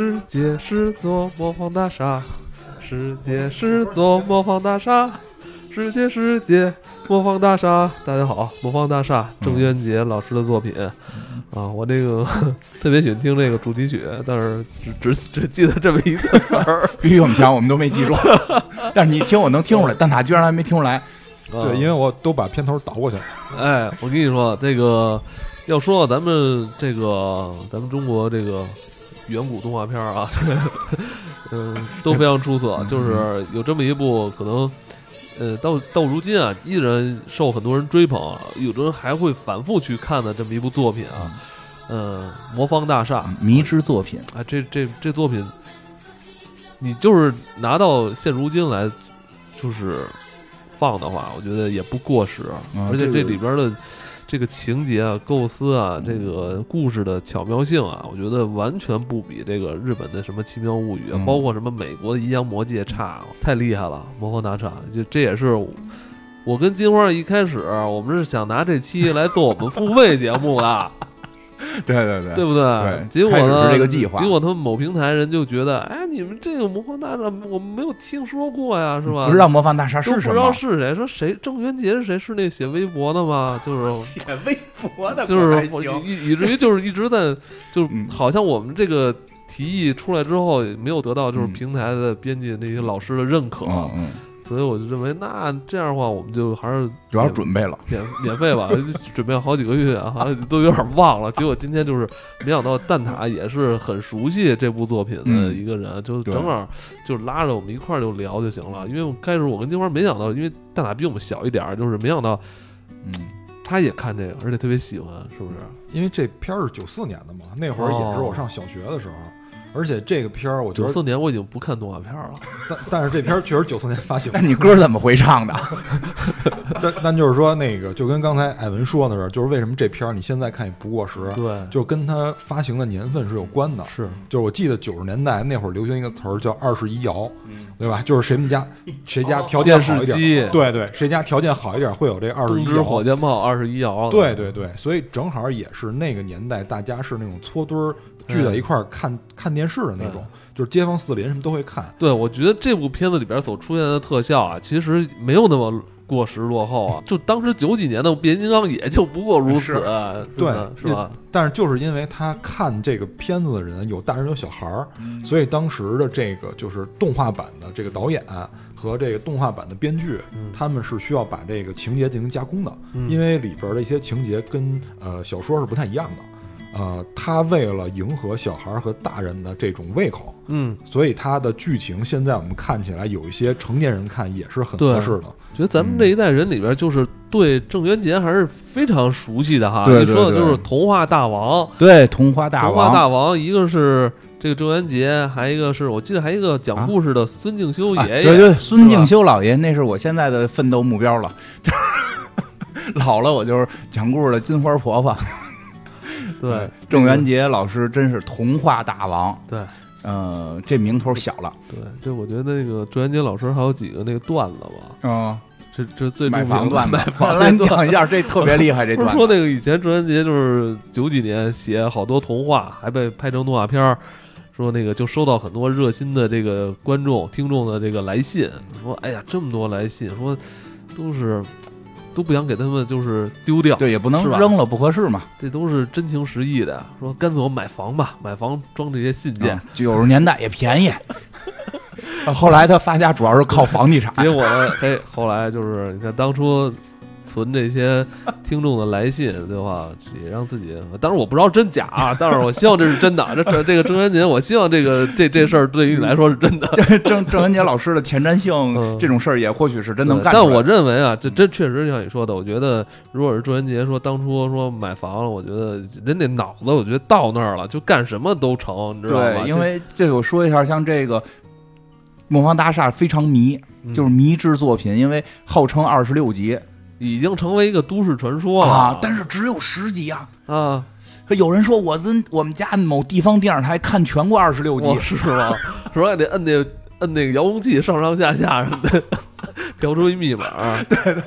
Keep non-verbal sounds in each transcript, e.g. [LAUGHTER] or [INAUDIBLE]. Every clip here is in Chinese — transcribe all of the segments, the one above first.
世界是座魔方大厦，世界是座魔方大厦，世界世界魔方大厦。大家好，魔方大厦，郑渊洁老师的作品啊，我这个特别喜欢听这个主题曲，但是只只只记得这么一个词儿。[LAUGHS] 比比我们强，我们都没记住。但是你听，我能听出来，但他居然还没听出来。对，因为我都把片头倒过去了。哎，我跟你说，这个要说咱们这个咱们中国这个远古动画片啊，[LAUGHS] 嗯，都非常出色。就是有这么一部，可能呃，到到如今啊，依然受很多人追捧，有的人还会反复去看的这么一部作品啊。嗯，魔方大厦迷之作品啊，这这这作品，你就是拿到现如今来，就是。放的话，我觉得也不过时，而且这里边的这个情节啊、构思啊、这个故事的巧妙性啊，我觉得完全不比这个日本的什么《奇妙物语》，啊包括什么美国的《阴阳魔界》差，太厉害了！魔方大厦，就这也是我跟金花一开始，我们是想拿这期来做我们付费节目的。[LAUGHS] [LAUGHS] 对对对，对不对？结果呢？是这个计划。结果他们某平台人就觉得，哎，你们这个魔方大厦我们没有听说过呀，[LAUGHS] 是吧？不知道魔方大厦是什么？不知道是谁？说谁？郑渊洁是谁？是那写微博的吗？就是 [LAUGHS] 写微博的，就是以以至于就是一直在，就好像我们这个提议出来之后，没有得到就是平台的编辑那些老师的认可。嗯。所以我就认为，那这样的话，我们就还是主要准备了免免费吧，准备了好几个月，好 [LAUGHS] 像都有点忘了。结果今天就是，没想到蛋挞也是很熟悉这部作品的一个人，就正好就拉着我们一块儿就聊就行了。因为开始我跟金花没想到，因为蛋挞比我们小一点，就是没想到，嗯，他也看这个，而且特别喜欢，是不是？因为这片儿是九四年的嘛，那会儿也是我上小学的时候。而且这个片儿，我觉得九四年我已经不看动画片了，但但是这片儿确实九四年发行。那 [LAUGHS] 你歌怎么回唱的？[LAUGHS] 但但就是说，那个就跟刚才艾文说的是，就是为什么这片儿你现在看也不过时？对，就跟它发行的年份是有关的。是，就是我记得九十年代那会儿流行一个词儿叫“二十一摇”，对吧？就是谁们家谁家条件好一点，对对，谁家条件好一点会有这二十一摇。火箭炮二十一摇。对对对，所以正好也是那个年代，大家是那种搓堆儿。聚在一块儿看看电视的那种，就是街坊四邻什么都会看。对，我觉得这部片子里边所出现的特效啊，其实没有那么过时落后啊。就当时九几年的变形金刚也就不过如此，对，是吧？但是就是因为他看这个片子的人有大人有小孩儿，所以当时的这个就是动画版的这个导演和这个动画版的编剧，他们是需要把这个情节进行加工的，因为里边的一些情节跟呃小说是不太一样的。呃，他为了迎合小孩和大人的这种胃口，嗯，所以他的剧情现在我们看起来有一些成年人看也是很合适的。觉得咱们这一代人里边，就是对郑渊洁还是非常熟悉的哈。你说的就是童话大王，对童话大王，童话大王，一个是这个郑渊洁，还一个是我记得还一个讲故事的孙敬修爷爷。对对，孙敬修老爷，那是我现在的奋斗目标了。[LAUGHS] 老了，我就是讲故事的金花婆婆。对，郑渊洁老师真是童话大王。对，呃，这名头小了。对，这我觉得那个郑渊洁老师还有几个那个段子吧。啊，这这最买房段子，来讲一下，[LAUGHS] 这特别厉害。这段说那个以前郑渊洁就是九几年写好多童话，还被拍成动画片儿。说那个就收到很多热心的这个观众听众的这个来信，说哎呀这么多来信，说都是。都不想给他们就是丢掉，对，也不能扔了，不合适嘛。这都是真情实意的，说干脆我买房吧，买房装这些信件。九十年代也便宜。[LAUGHS] 后来他发家主要是靠房地产。结果呢，嘿，后来就是你看当初。存这些听众的来信对吧，也让自己。当然我不知道真假啊，但是我希望这是真的。这这这个郑渊洁，我希望这个这这事儿对于你来说是真的。郑郑渊洁老师的前瞻性，这种事儿也或许是真能干。但我认为啊，这这确实像你说的，我觉得如果是郑渊洁说当初说买房了，我觉得人那脑子，我觉得到那儿了，就干什么都成，你知道吗？对，因为这我说一下，像这个梦方大厦非常迷，就是迷之作品，因为号称二十六集。已经成为一个都市传说了啊！但是只有十集啊啊！有人说我跟我们家某地方电视台看全过二十六集，是吗？[LAUGHS] 说还得摁那摁那个遥控器上上下下什么的，[LAUGHS] 调出一密码。[LAUGHS] 对对对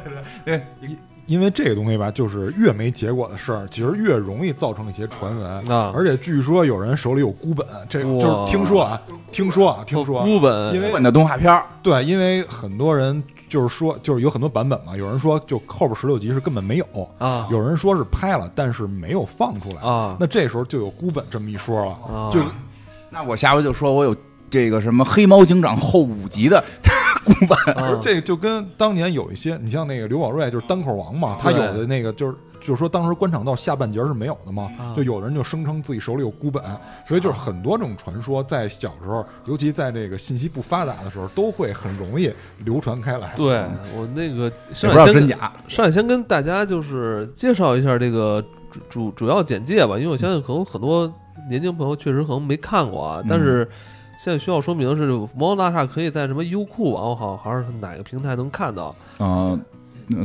对，因为这个东西吧，就是越没结果的事儿，其实越容易造成一些传闻。啊，而且据说有人手里有孤本，这哇就是听说啊，听说啊，听说啊。孤本，因为日本的动画片儿，对，因为很多人就是说，就是有很多版本嘛，有人说就后边十六集是根本没有，啊，有人说是拍了，但是没有放出来。啊那这时候就有孤本这么一说了，啊，就那我下回就说我有这个什么黑猫警长后五集的 [LAUGHS] 孤本，啊 [LAUGHS] 这个就跟当年有一些，你像那个刘宝瑞就是单口王嘛，他有的那个就是。就是说，当时官场道下半截是没有的嘛，啊就有人就声称自己手里有孤本，所以就是很多这种传说，在小时候，尤其在这个信息不发达的时候，都会很容易流传开来。对我那个也不知道上来先跟真假。上来先跟大家就是介绍一下这个主主主要简介吧，因为我相信可能很多年轻朋友确实可能没看过啊，但是现在需要说明的是，《魔王大厦》可以在什么优酷网好还是哪个平台能看到，嗯，对吧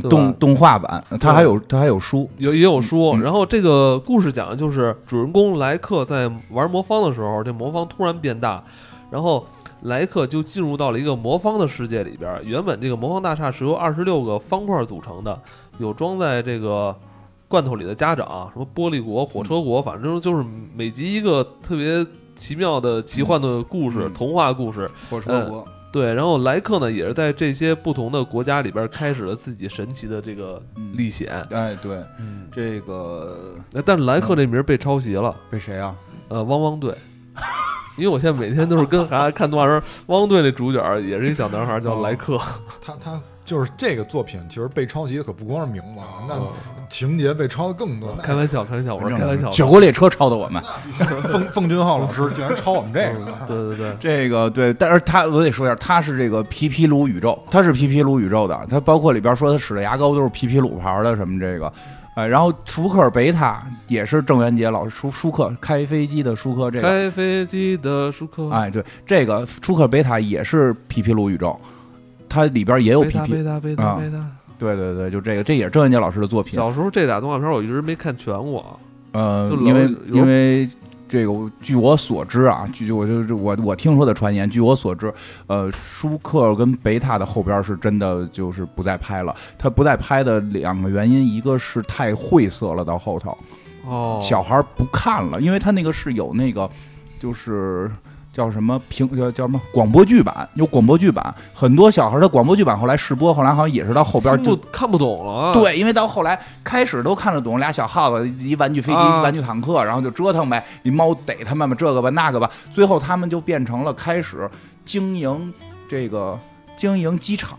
动动画版，它还有它还有书，有也有书。嗯然后这个故事讲的就是主人公莱克在玩魔方的时候，这魔方突然变大，然后。莱克就进入到了一个魔方的世界里边。原本这个魔方大厦是由二十六个方块组成的，有装在这个罐头里的家长，什么玻璃国、火车国，反正就是每集一个特别奇妙的奇幻的故事、嗯童话故事。火车国。对，然后莱克呢，也是在这些不同的国家里边开始了自己神奇的这个嗯历险。哎，对，嗯，这个呃但是莱克这名被抄袭了，被谁啊？呃，汪汪队。因为我现在每天都是跟孩子看动画片，汪汪队那主角也是一小男孩，叫莱克。他他就是这个作品，其实被抄袭的可不光是名字，啊，那嗯情节被抄的更多。开玩笑，开玩笑，我是开玩笑的。雪国列车抄的我们。奉奉俊昊老师竟然抄我们这嗯个，[LAUGHS] 对对对，这个对，但是他我得说一下，他是这个皮皮鲁宇宙，他是皮皮鲁宇宙的，他包括里边说他使的牙膏都是皮皮鲁牌的什么这个，哎，然后舒克贝塔也是郑渊洁老师舒舒克开飞机的舒克这个，开飞机的舒克，哎，对，这个舒克贝塔也是皮皮鲁宇宙，它里边也有皮皮，贝塔贝塔贝塔啊贝塔。对对对，就这个，这也是郑渊洁老师的作品，小时候这俩动画片我一直没看全过。呃因为因为这个，据我所知啊，据我就是我我听说的传言，据我所知，呃，舒克跟贝塔的后边是真的就是不再拍了。他不再拍的两个原因，一个是太晦涩了，到后头哦，小孩不看了，因为他那个是有那个就是。叫什么平叫叫什么广播剧版？有广播剧版，很多小孩的广播剧版后来试播，后来好像也是到后边看就不看不懂了啊。对，因为到后来开始都看得懂，俩小耗子，一玩具飞机，啊一玩具坦克，然后就折腾呗，一猫逮他们吧，这个吧那个吧，最后他们就变成了开始经营这个经营机场。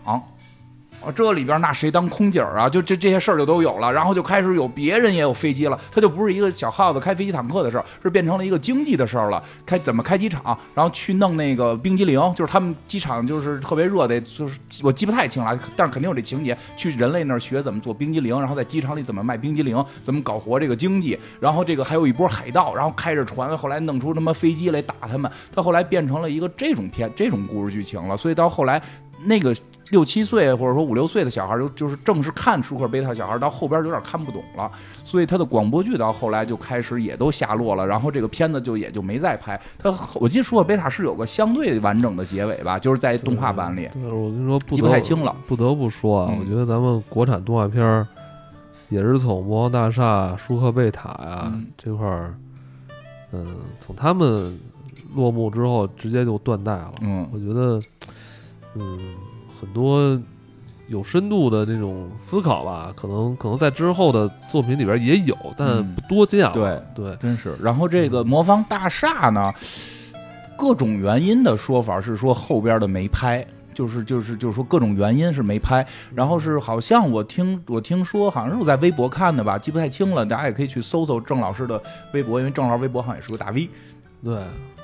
啊，这里边那谁当空姐啊？就这这些事儿就都有了，然后就开始有别人也有飞机了，他就不是一个小耗子开飞机坦克的事儿，是变成了一个经济的事儿了。开怎么开机场，然后去弄那个冰激凌，就是他们机场就是特别热的，就是我记不太清了，但是肯定有这情节，去人类那儿学怎么做冰激凌，然后在机场里怎么卖冰激凌，怎么搞活这个经济，然后这个还有一波海盗，然后开着船，后来弄出他妈飞机来打他们，他后来变成了一个这种片这种故事剧情了，所以到后来那个。六七岁或者说五六岁的小孩就就是正是看舒克贝塔小孩，到后边有点看不懂了，所以他的广播剧到后来就开始也都下落了，然后这个片子就也就没再拍。他我记得舒克贝塔是有个相对完整的结尾吧，就是在动画版里。对，我跟你说，不记不太清了。不得不说啊，嗯我觉得咱们国产动画片儿也是从《魔王大厦》《舒克贝塔》呀嗯这块儿，嗯，从他们落幕之后，直接就断代了。嗯我觉得，嗯，很多有深度的那种思考吧，可能可能在之后的作品里边也有，但嗯不多见了。对对，真是。然后这个魔方大厦呢，各种原因的说法是说后边的没拍。就是就是就是说各种原因是没拍，然后是好像我听我听说好像是我在微博看的吧，记不太清了，大家也可以去搜搜郑老师的微博，因为郑老师微博好像也是个大 V。对。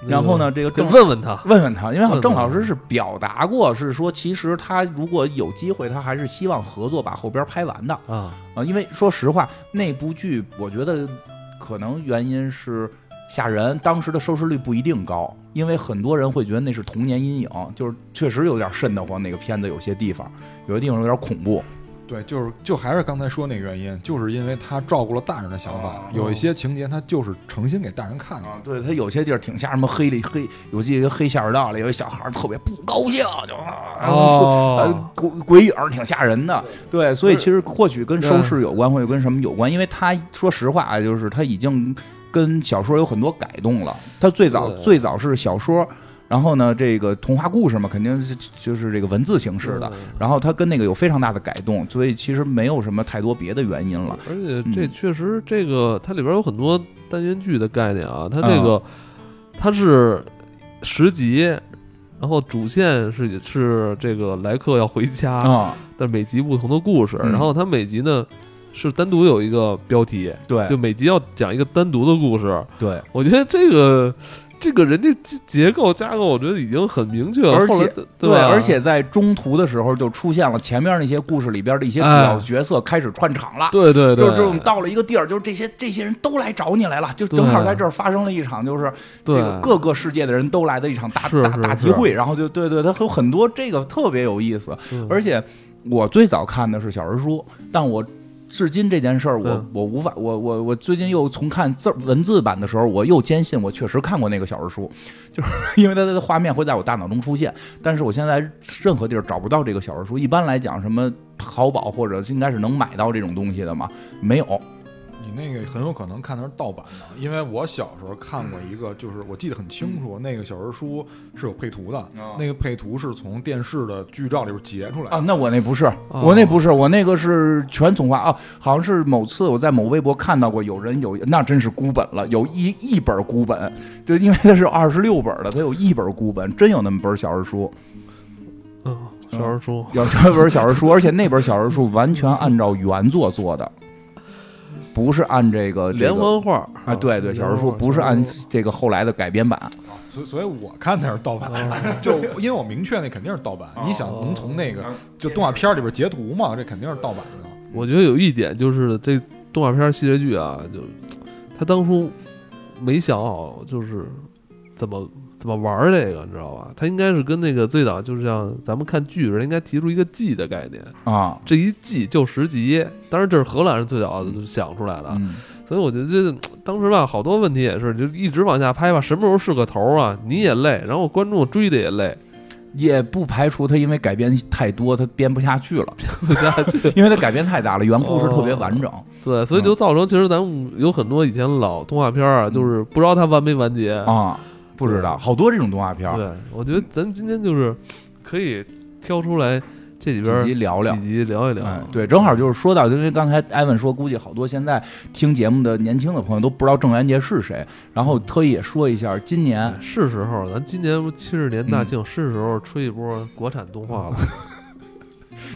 然后呢，这个可以郑问问他，问问他，因为郑老师是表达过，是说其实他如果有机会，他还是希望合作把后边拍完的啊，啊。因为说实话，那部剧我觉得可能原因是吓人，当时的收视率不一定高，因为很多人会觉得那是童年阴影，就是确实有点瘆得慌。那个片子有些地方，有些地方有点恐怖。对，就是就还是刚才说那个原因，就是因为他照顾了大人的想法，哦有一些情节他就是诚心给大人看的。啊，对他有些地儿挺吓什么黑里黑，有记一个黑下水道里有一小孩儿特别不高兴，就啊哦，鬼鬼影儿挺吓人的。对，所以其实或许跟收视有关，或者跟什么有关，因为他说实话啊，就是他已经跟小说有很多改动了。他最早对最早是小说。然后呢，这个童话故事嘛，肯定是就是这个文字形式的。嗯然后它跟那个有非常大的改动，所以其实没有什么太多别的原因了。而且这嗯确实，这个它里边有很多单元剧的概念啊。它这个它是十集，然后主线是是这个莱克要回家，啊、但每集不同的故事。嗯然后它每集呢是单独有一个标题，对就每集要讲一个单独的故事。对，我觉得这个这个人家结结构架构，我觉得已经很明确了。而且对而且在中途的时候就出现了前面那些故事里边的一些主要角色开始串场了。对对对，就是我们到了一个地儿，就是这些这些人都来找你来了，就正好在这儿发生了一场，就是这个各个世界的人都来的一场大大大集会，然后就对对，它有很多这个特别有意思。嗯而且我最早看的是小人书，但我至今这件事儿，我嗯我无法，我我我最近又重看字文字版的时候，我又坚信我确实看过那个小人书，[LAUGHS] 就是因为它的画面会在我大脑中出现，但是我现在任何地儿找不到这个小人书。一般来讲，什么淘宝或者应该是能买到这种东西的嘛，没有。你那个很有可能看的是盗版的，因为我小时候看过一个，就是我记得很清楚，那个小人书是有配图的，那个配图是从电视的剧照里边截出来的。啊，那我那不是，我那不是，我那个是全从化啊，好像是某次我在某微博看到过有人有，那真是孤本了，有一一本孤本，就因为它是二十六本的，它有一本孤本，真有那么本小人书，嗯，小人书，有这本小人书，而且那本小人书完全按照原作做的，不是按这个这连环画啊，对对，小人书不是按这个后来的改编版，所，所以我看的是盗版，[LAUGHS] 就因为我明确那肯定是盗版。你想能从那个就动画片里边截图嘛？这肯定是盗版的。我觉得有一点就是这动画片系列剧啊，就他当初没想好就是怎么怎么玩儿这个，你知道吧？他应该是跟那个最早就是像咱们看剧似的，应该提出一个季的概念，啊，这一季就十集。当然这是荷兰人最早想出来的，嗯，所以我觉得这当时吧，好多问题也是就一直往下拍吧，什么时候是个头啊？你也累，然后观众追的也累，也不排除他因为改编太多，他编不下去了，编不下去。[LAUGHS] 因为他改编太大了，原故事特别完整。对，所以就造成其实咱们有很多以前老动画片儿啊，就是不知道它完没完结。啊，不知道，好多这种动画片儿，对，我觉得咱们今天就是可以挑出来这里边儿几集聊聊几集聊一聊。哎，对，正好就是说到，因为刚才艾文说，估计好多现在听节目的年轻的朋友都不知道郑渊洁是谁，然后特意也说一下，今年哎，是时候，咱今年七十年大嗯庆，是时候吹一波国产动画了。[LAUGHS]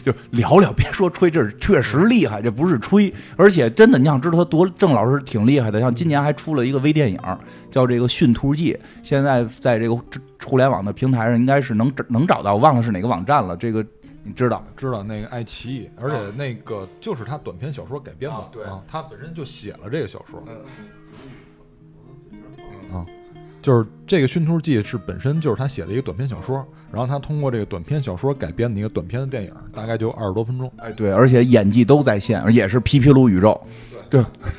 就聊聊，别说吹，这确实厉害，这不是吹，而且真的，你想知道他多，郑老师挺厉害的，像今年还出了一个微电影，叫这个《驯兔记》，现在在这个互联网的平台上应该是能能找到，忘了是哪个网站了，这个你知道？[LAUGHS] 知道那个爱奇艺，而且那个就是他短篇小说改编的啊对啊，他本身就写了这个小说。嗯啊，就是这个《驯兔记》是本身就是他写的一个短篇小说，然后他通过这个短篇小说改编的一个短篇的电影，大概就二十多分钟。哎，对，而且演技都在线，也是皮皮鲁宇宙。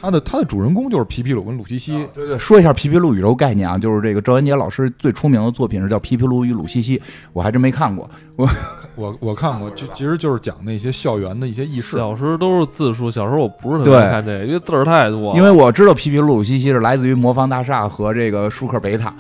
他的他的主人公就是皮皮鲁跟鲁西西，对对，说一下皮皮鲁宇宙概念啊，就是这个赵元杰老师最出名的作品是叫《皮皮鲁与鲁西西》，我还真没看过。[LAUGHS] 我我我看过，就其实就是讲那些校园的一些轶事。小时候都是字数，小时候我不是特别看这个，因为字儿太多。因为我知道皮皮鲁鲁西西是来自于魔方大厦和这个舒克贝塔，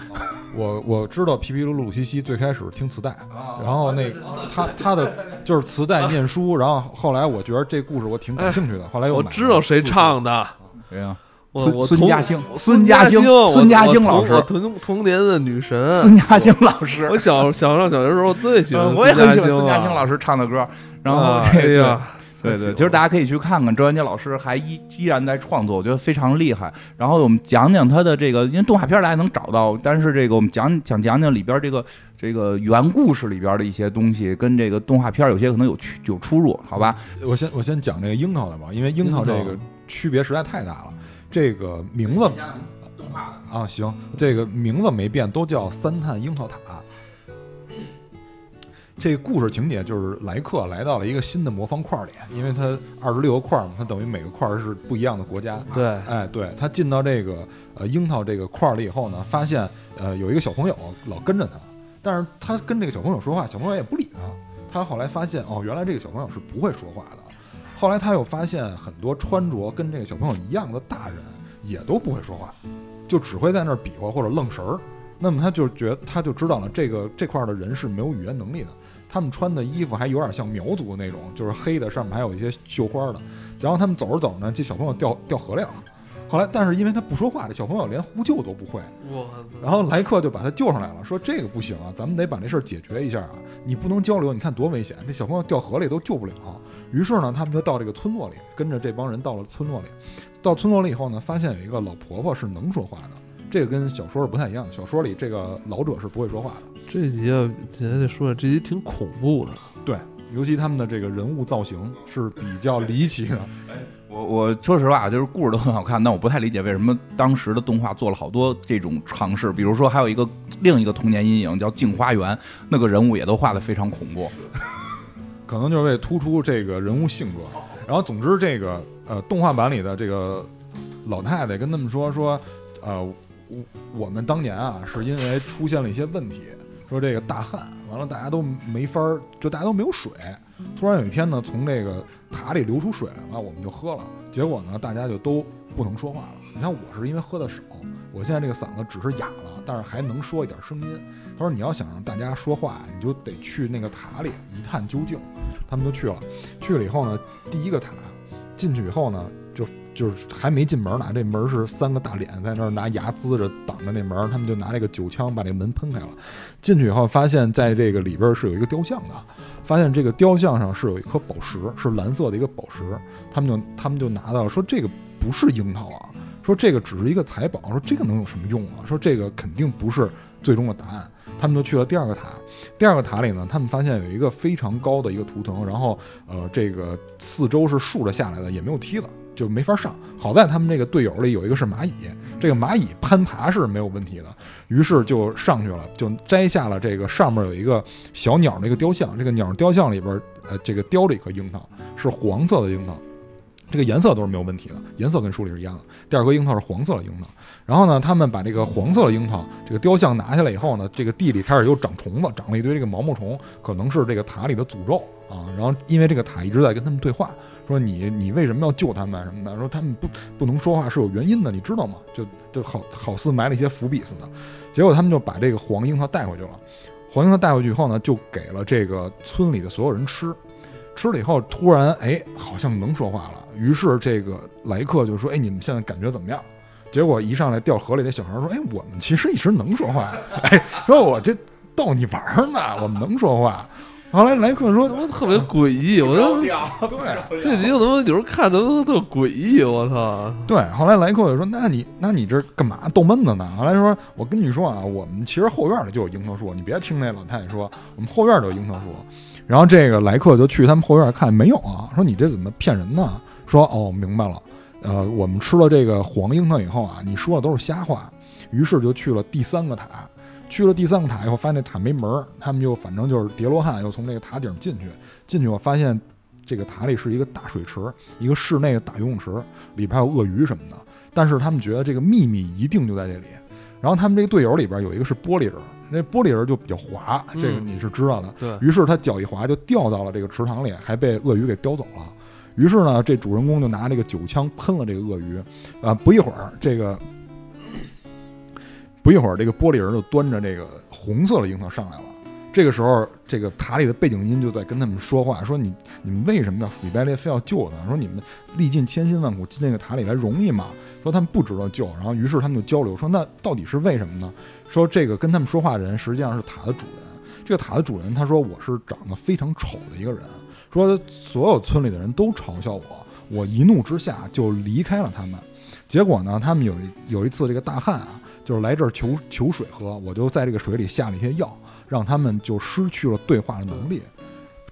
我我知道皮皮鲁鲁西西最开始听磁带，啊然后那他他的就是磁带念书，然后后来我觉得这故事我挺感兴趣的，后来又我知道谁唱的，谁呀，我孙我童孙嘉兴孙孙嘉兴兴，孙嘉兴我老师我童童年的女神。孙嘉兴老师我，小小上小学时候最喜欢嗯，我也很喜欢孙孙嘉兴。老师唱的歌。然后啊这个哎呀，对对，其实大家可以去看看周元杰老师还依依然在创作，我觉得非常厉害。然后我们讲讲他的这个，因为动画片大家能找到，但是这个我们讲讲讲讲里边这个这个原故事里边的一些东西，跟这个动画片有些可能有区有出入，好吧？我先我先讲这个樱桃的吧，因为樱桃这个区别实在太大了。这个名字动画的啊，行，这个名字没变，都叫三探樱桃塔。这个故事情节就是莱克来到了一个新的魔方块里，因为它二十六个块嘛，它等于每个块是不一样的国家。对，哎，对他进到这个呃樱桃这个块儿里以后呢，发现呃有一个小朋友老跟着他，但是他跟这个小朋友说话，小朋友也不理他，他后来发现，哦，原来这个小朋友是不会说话的。后来他又发现很多穿着跟这个小朋友一样的大人也都不会说话，就只会在那儿比划或者愣神儿。那么他就觉得，他就知道了这个这块的人是没有语言能力的。他们穿的衣服还有点像苗族那种，就是黑的，上面还有一些绣花的。然后他们走着走着呢，这小朋友掉掉河里了。后来，但是因为他不说话，这小朋友连呼救都不会。然后莱克就把他救上来了，说这个不行啊，咱们得把这事儿解决一下啊！你不能交流，你看多危险！这小朋友掉河里都救不了。于是呢，他们就到这个村落里，跟着这帮人到了村落里。到村落里以后呢，发现有一个老婆婆是能说话的，这个跟小说是不太一样。小说里这个老者是不会说话的。这集啊，姐姐得说，这集挺恐怖的。对，尤其他们的这个人物造型是比较离奇的。我我说实话，就是故事都很好看，但我不太理解为什么当时的动画做了好多这种尝试。比如说，还有一个另一个童年阴影叫《镜花缘》，那个人物也都画的非常恐怖，可能就是为突出这个人物性格。然后，总之，这个呃，动画版里的这个老太太跟他们说说，呃，我们当年啊，是因为出现了一些问题。说这个大旱完了，大家都没法儿，就大家都没有水。突然有一天呢，从这个塔里流出水来了，我们就喝了。结果呢，大家就都不能说话了。你看我是因为喝的少，我现在这个嗓子只是哑了，但是还能说一点声音。他说你要想让大家说话，你就得去那个塔里一探究竟。他们就去了，去了以后呢，第一个塔进去以后呢，就。是还没进门呢，这门是三个大脸在那儿拿牙呲着挡着那门，他们就拿这个酒枪把这门喷开了。进去以后，发现在这个里边是有一个雕像的，发现这个雕像上是有一颗宝石，是蓝色的一个宝石。他们就他们就拿到说这个不是樱桃啊，说这个只是一个财宝，说这个能有什么用啊？说这个肯定不是最终的答案。他们就去了第二个塔，第二个塔里呢，他们发现有一个非常高的一个图腾，然后呃，这个四周是竖着下来的，也没有梯子。就没法上，好在他们这个队友里有一个是蚂蚁，这个蚂蚁攀爬是没有问题的，于是就上去了，就摘下了这个上面有一个小鸟的一个雕像，这个鸟雕像里边，呃，这个雕了一颗樱桃，是黄色的樱桃，这个颜色都是没有问题的，颜色跟书里是一样的。第二颗樱桃是黄色的樱桃，然后呢，他们把这个黄色的樱桃这个雕像拿下来以后呢，这个地里开始又长虫子，长了一堆这个毛毛虫，可能是这个塔里的诅咒啊。然后因为这个塔一直在跟他们对话。说你你为什么要救他们什么的？说他们不不能说话是有原因的，你知道吗？就就好好似埋了一些伏笔似的。结果他们就把这个黄樱桃带回去了。黄樱桃带回去以后呢，就给了这个村里的所有人吃。吃了以后，突然哎，好像能说话了。于是这个来客就说：“哎，你们现在感觉怎么样？”结果一上来掉河里，那小孩说：“哎，我们其实一直能说话。[LAUGHS] 哎，说我这逗你玩呢，我们能说话。”后来莱克说：“他妈特别诡异，我都对这集我他妈有时候看着都特诡异，我操！对，后来莱克就说：那你那你这干嘛逗闷子呢？后来说：我跟你说啊，我们其实后院里就有樱桃树，你别听那老太太说，我们后院就有樱桃树。然后这个莱克就去他们后院看，没有啊。说你这怎么骗人呢？说哦，明白了，呃，我们吃了这个黄樱桃以后啊，你说的都是瞎话。于是就去了第三个塔。”去了第三个塔以后，发现那塔没门儿，他们就反正就是叠罗汉，又从那个塔顶进去。进去我发现，这个塔里是一个大水池，一个室内的大游泳池，里边还有鳄鱼什么的。但是他们觉得这个秘密一定就在这里。然后他们这个队友里边有一个是玻璃人，那玻璃人就比较滑，这个你是知道的。对于是他脚一滑就掉到了这个池塘里，还被鳄鱼给叼走了。于是呢，这主人公就拿这个酒枪喷了这个鳄鱼。啊，不一会儿这个。不一会儿，这个玻璃人就端着这个红色的樱桃上来了。这个时候，这个塔里的背景音就在跟他们说话，说：“你你们为什么要死乞白赖非要救他？说你们历尽千辛万苦进这个塔里来容易吗？说他们不值得救。然后，于是他们就交流，说那到底是为什么呢？说这个跟他们说话的人实际上是塔的主人。这个塔的主人他说我是长得非常丑的一个人，说所有村里的人都嘲笑我，我一怒之下就离开了他们。结果呢，他们有有一次这个大旱啊。”就是来这儿求求水喝，我就在这个水里下了一些药，让他们就失去了对话的能力。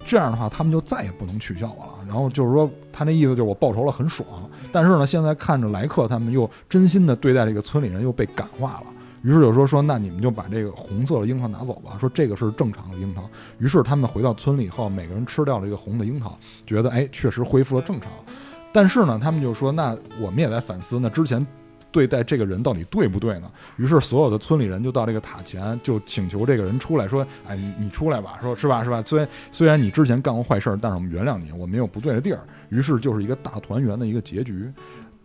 这样的话，他们就再也不能取笑我了。然后就是说，他那意思就是我报仇了，很爽。但是呢，现在看着莱克他们又真心的对待这个村里人，又被感化了。于是就说说，那你们就把这个红色的樱桃拿走吧。说这个是正常的樱桃。于是他们回到村里以后，每个人吃掉了一个红的樱桃，觉得哎，确实恢复了正常。但是呢，他们就说，那我们也在反思，那之前。对待这个人到底对不对呢？于是所有的村里人就到这个塔前，就请求这个人出来说：“哎，你你出来吧，说是吧是吧？虽然虽然你之前干过坏事儿，但是我们原谅你，我们有不对的地儿。”于是就是一个大团圆的一个结局。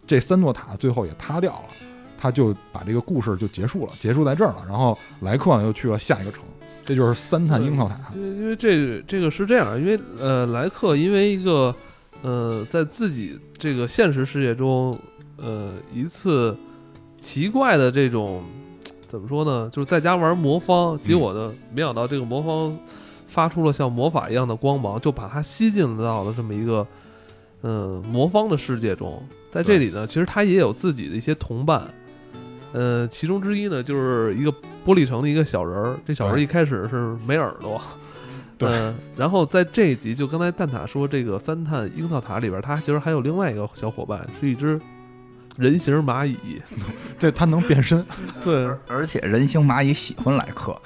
这三座塔最后也塌掉了，他就把这个故事就结束了，结束在这儿了。然后莱克呢又去了下一个城，这就是三探樱桃塔。因为因为这这个是这样，因为呃莱克因为一个呃在自己这个现实世界中。呃，一次奇怪的这种怎么说呢？就是在家玩魔方，结果呢，没想到这个魔方发出了像魔法一样的光芒，就把它吸进到了这么一个嗯魔方的世界中。在这里呢，其实他也有自己的一些同伴，呃，其中之一呢，就是一个玻璃城的一个小人儿。这小人一开始是没耳朵，对。然后在这一集，就刚才蛋塔说这个三探樱桃塔里边，他其实还有另外一个小伙伴，是一只。人形蚂蚁，[LAUGHS] 这它能变身，[LAUGHS] 对，而且人形蚂蚁喜欢莱克，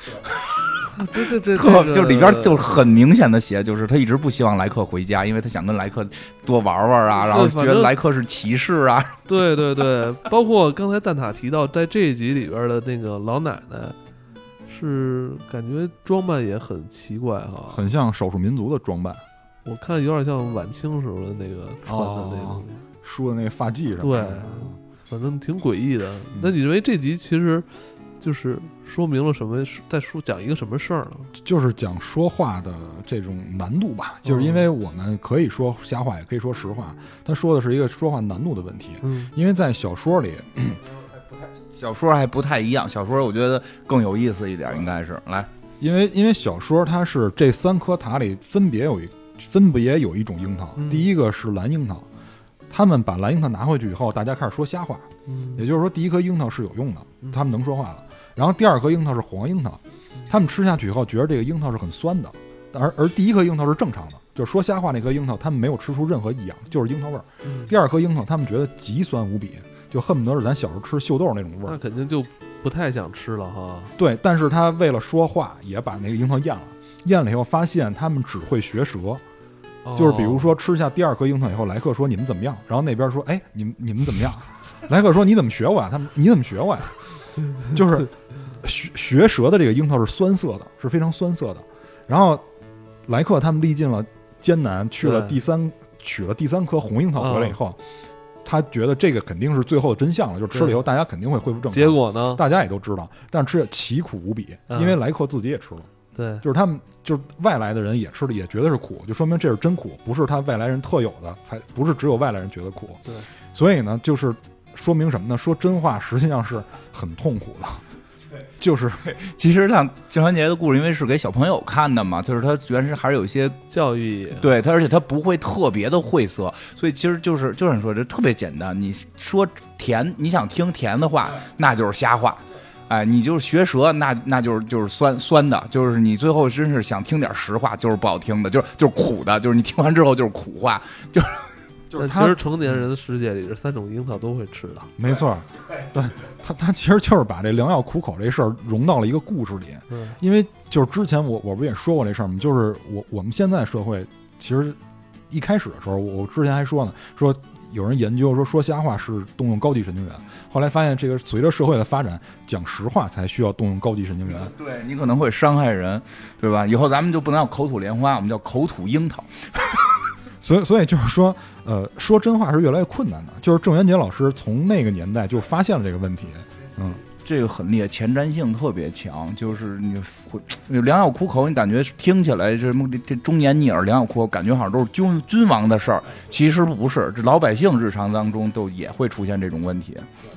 这这这特就里边就很明显的写，就是他一直不希望莱克回家，因为他想跟莱克多玩玩啊，然后觉得莱克是骑士啊，对对对，包括刚才蛋塔提到，在这一集里边的那个老奶奶，是感觉装扮也很奇怪哈，很像少数民族的装扮，我看有点像晚清时候的那个穿的那种。梳的那个发髻什么的，对，反正挺诡异的。那你认为这集其实就是说明了什么？在说讲一个什么事儿呢？就是讲说话的这种难度吧。就是因为我们可以说瞎话，也可以说实话。他说的是一个说话难度的问题。嗯，因为在小说里，小说还不太一样。小说我觉得更有意思一点，应该是来，因为因为小说它是这三颗塔里分别有一分别有一种樱桃，第一个是蓝樱桃。他们把蓝樱桃拿回去以后，大家开始说瞎话。嗯，也就是说，第一颗樱桃是有用的，他们能说话了。然后第二颗樱桃是黄樱桃，他们吃下去以后觉得这个樱桃是很酸的，而而第一颗樱桃是正常的，就是说瞎话那颗樱桃，他们没有吃出任何异样，就是樱桃味儿。第二颗樱桃他们觉得极酸无比，就恨不得是咱小时候吃秀豆那种味儿。那肯定就不太想吃了哈。对，但是他为了说话，也把那个樱桃咽了。咽了以后发现他们只会学舌。就是比如说吃下第二颗樱桃以后，莱克说你们怎么样？然后那边说哎你们你们怎么样？[LAUGHS] 莱克说你怎么学我呀？他们你怎么学我呀？就是学学舌的这个樱桃是酸涩的，是非常酸涩的。然后莱克他们历尽了艰难，去了第三取了第三颗红樱桃回来以后，他觉得这个肯定是最后的真相了，就吃了以后大家肯定会恢复正常。结果呢？大家也都知道，但是吃奇苦无比，因为莱克自己也吃了。对，就是他们，就是外来的人也吃的，也觉得是苦，就说明这是真苦，不是他外来人特有的，才不是只有外来人觉得苦。对，所以呢，就是说明什么呢？说真话实际上是很痛苦的。对，就是 [LAUGHS] 其实像郑渊洁的故事，因为是给小朋友看的嘛，就是他原始还是有一些教育，对他，而且他不会特别的晦涩，所以其实就是就是说这特别简单。你说甜，你想听甜的话，那就是瞎话。哎，你就是学舌，那那就是就是酸酸的，就是你最后真是想听点实话，就是不好听的，就是就是苦的，就是你听完之后就是苦话，就是 [LAUGHS] 就是其实成年人的世界里，这三种樱桃都会吃的，没错。对他，他其实就是把这良药苦口这事儿融到了一个故事里。因为就是之前我我不也说过这事儿吗？就是我我们现在社会其实一开始的时候，我之前还说呢，说。有人研究说说瞎话是动用高级神经元，后来发现这个随着社会的发展，讲实话才需要动用高级神经元。对你可能会伤害人，对吧？以后咱们就不能叫口吐莲花，我们叫口吐樱桃。所以，所以就是说，呃，说真话是越来越困难的。就是郑渊洁老师从那个年代就发现了这个问题，嗯。这个很厉害，前瞻性特别强，就是你会良药苦口，你感觉听起来这这忠言逆耳，良药苦口，感觉好像都是君君王的事儿，其实不是，这老百姓日常当中都也会出现这种问题。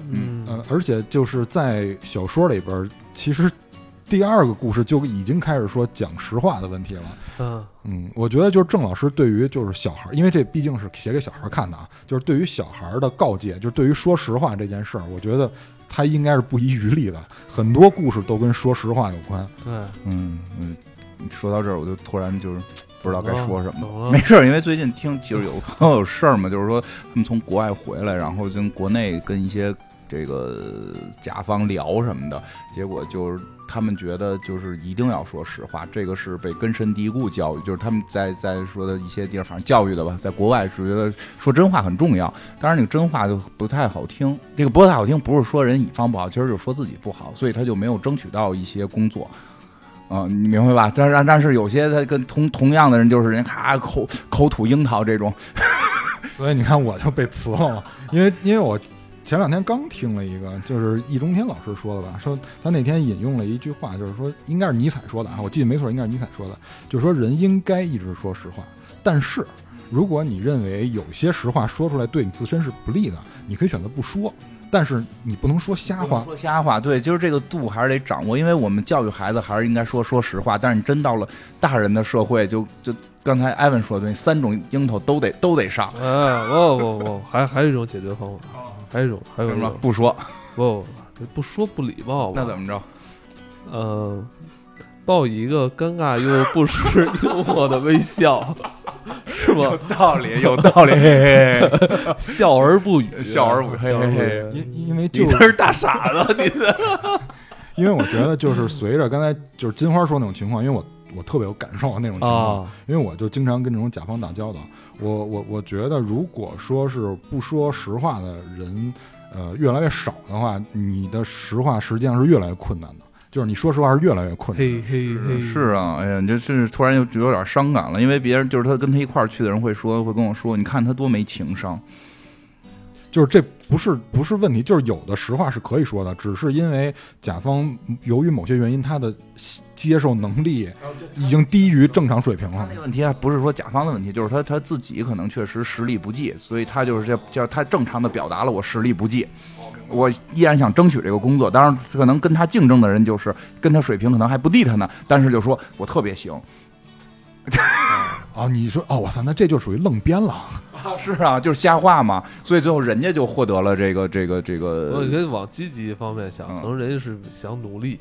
嗯呃，而且就是在小说里边，其实第二个故事就已经开始说讲实话的问题了。嗯嗯，我觉得就是郑老师对于就是小孩，因为这毕竟是写给小孩看的啊，就是对于小孩的告诫，就是对于说实话这件事儿，我觉得。他应该是不遗余力的，很多故事都跟说实话有关。对，嗯嗯，说到这儿，我就突然就是不知道该说什么。没事儿，因为最近听就是有朋友有事儿嘛，就是说他们从国外回来，然后跟国内跟一些这个甲方聊什么的，结果就是他们觉得就是一定要说实话，这个是被根深蒂固教育，就是他们在在说的一些地方，反正教育的吧，在国外是觉得说真话很重要。当然，那个真话就不太好听，这个不太好听，不是说人乙方不好，其实就是说自己不好，所以他就没有争取到一些工作。啊，你明白吧？但是但是有些他跟同同样的人，就是人咔口口吐樱桃这种，所以你看我就被辞了嘛，因为因为我前两天刚听了一个，就是易中天老师说的吧，说他那天引用了一句话，就是说应该是尼采说的啊，我记得没错，应该是尼采说的，就是说人应该一直说实话，但是如果你认为有些实话说出来对你自身是不利的，你可以选择不说，但是你不能说瞎话。说瞎话，对，就是这个度还是得掌握，因为我们教育孩子还是应该说说实话，但是你真到了大人的社会，就就刚才艾文说的那三种樱桃都得都得上，哎，不不不，还还有一种解决方法，还有还有什么不说，不不说不礼貌吧？那怎么着？呃，报以一个尴尬又不失 [LAUGHS] 幽默的微笑，是吧？道理，有道理，嘿嘿嘿笑而不语，笑而不嘿嘿嘿语因因为就是大傻子，你这 [LAUGHS] 因为我觉得就是随着刚才就是金花说那种情况，因为我我特别有感受那种情况，啊，因为我就经常跟这种甲方打交道。我我我觉得，如果说是不说实话的人，呃，越来越少的话，你的实话实际上是越来越困难的。就是你说实话是越来越困难。嘿嘿嘿，是啊，哎呀，你这是突然又有点伤感了，因为别人就是他跟他一块儿去的人会说，会跟我说，你看他多没情商。就是这不是不是问题，就是有的实话是可以说的，只是因为甲方由于某些原因，他的接受能力已经低于正常水平了他那。个问题啊不是说甲方的问题，就是他他自己可能确实实力不济，所以他就是这叫他正常的表达了我实力不济，我依然想争取这个工作。当然，可能跟他竞争的人就是跟他水平可能还不低他呢，但是就说我特别行。[LAUGHS] 啊，你说哦，我操，那这就属于愣编了。[LAUGHS] 是啊，就是瞎话嘛，所以最后人家就获得了这个这个这个我觉得往积极方面想，嗯可能人家是想努力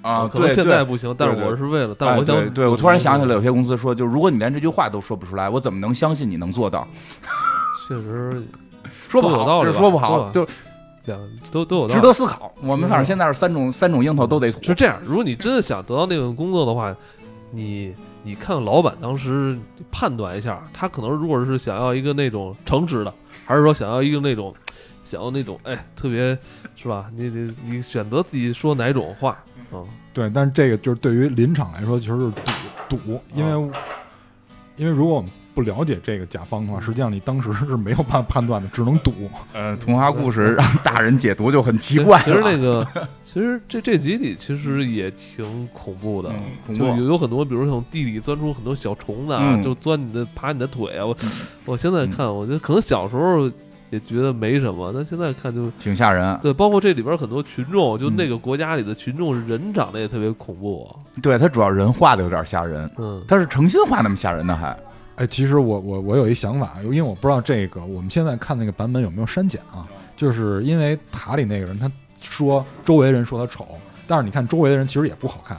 啊，可能现在不行，但是我是为了，但我想对对，我突然想起来，有些公司说，就如果你连这句话都说不出来，我怎么能相信你能做到？[LAUGHS] 确实说不好，道理说不好，对就两都都有道值。得思考。我们反正现在是三种三种樱桃都得吐，是这样，如果你真的想得到那份工作的话，你你看老板当时判断一下，他可能如果是想要一个那种诚实的，还是说想要一个那种想要那种哎特别是吧？你你你选择自己说哪种话啊？对，但是这个就是对于林场来说，其实是赌赌，因为、因为如果我们不了解这个甲方的话，实际上你当时是没有办法判断的，只能赌。[LAUGHS] 呃，童话故事让大人解读就很奇怪了。其实那个，[LAUGHS] 其实这这集里其实也挺恐怖的，嗯恐就有有很多，比如从地里钻出很多小虫子啊，嗯就钻你的爬你的腿啊。我、嗯 [LAUGHS] 我现在看，我觉得可能小时候也觉得没什么，但现在看就挺吓人。对，包括这里边很多群众，就嗯那个国家里的群众人长得也特别恐怖、对他主要人画的有点吓人，嗯，他是诚心画那么吓人的还。哎，其实我我我有一想法，因为我不知道这个我们现在看那个版本有没有删减啊？就是因为塔里那个人他说周围人说他丑，但是你看周围的人其实也不好看。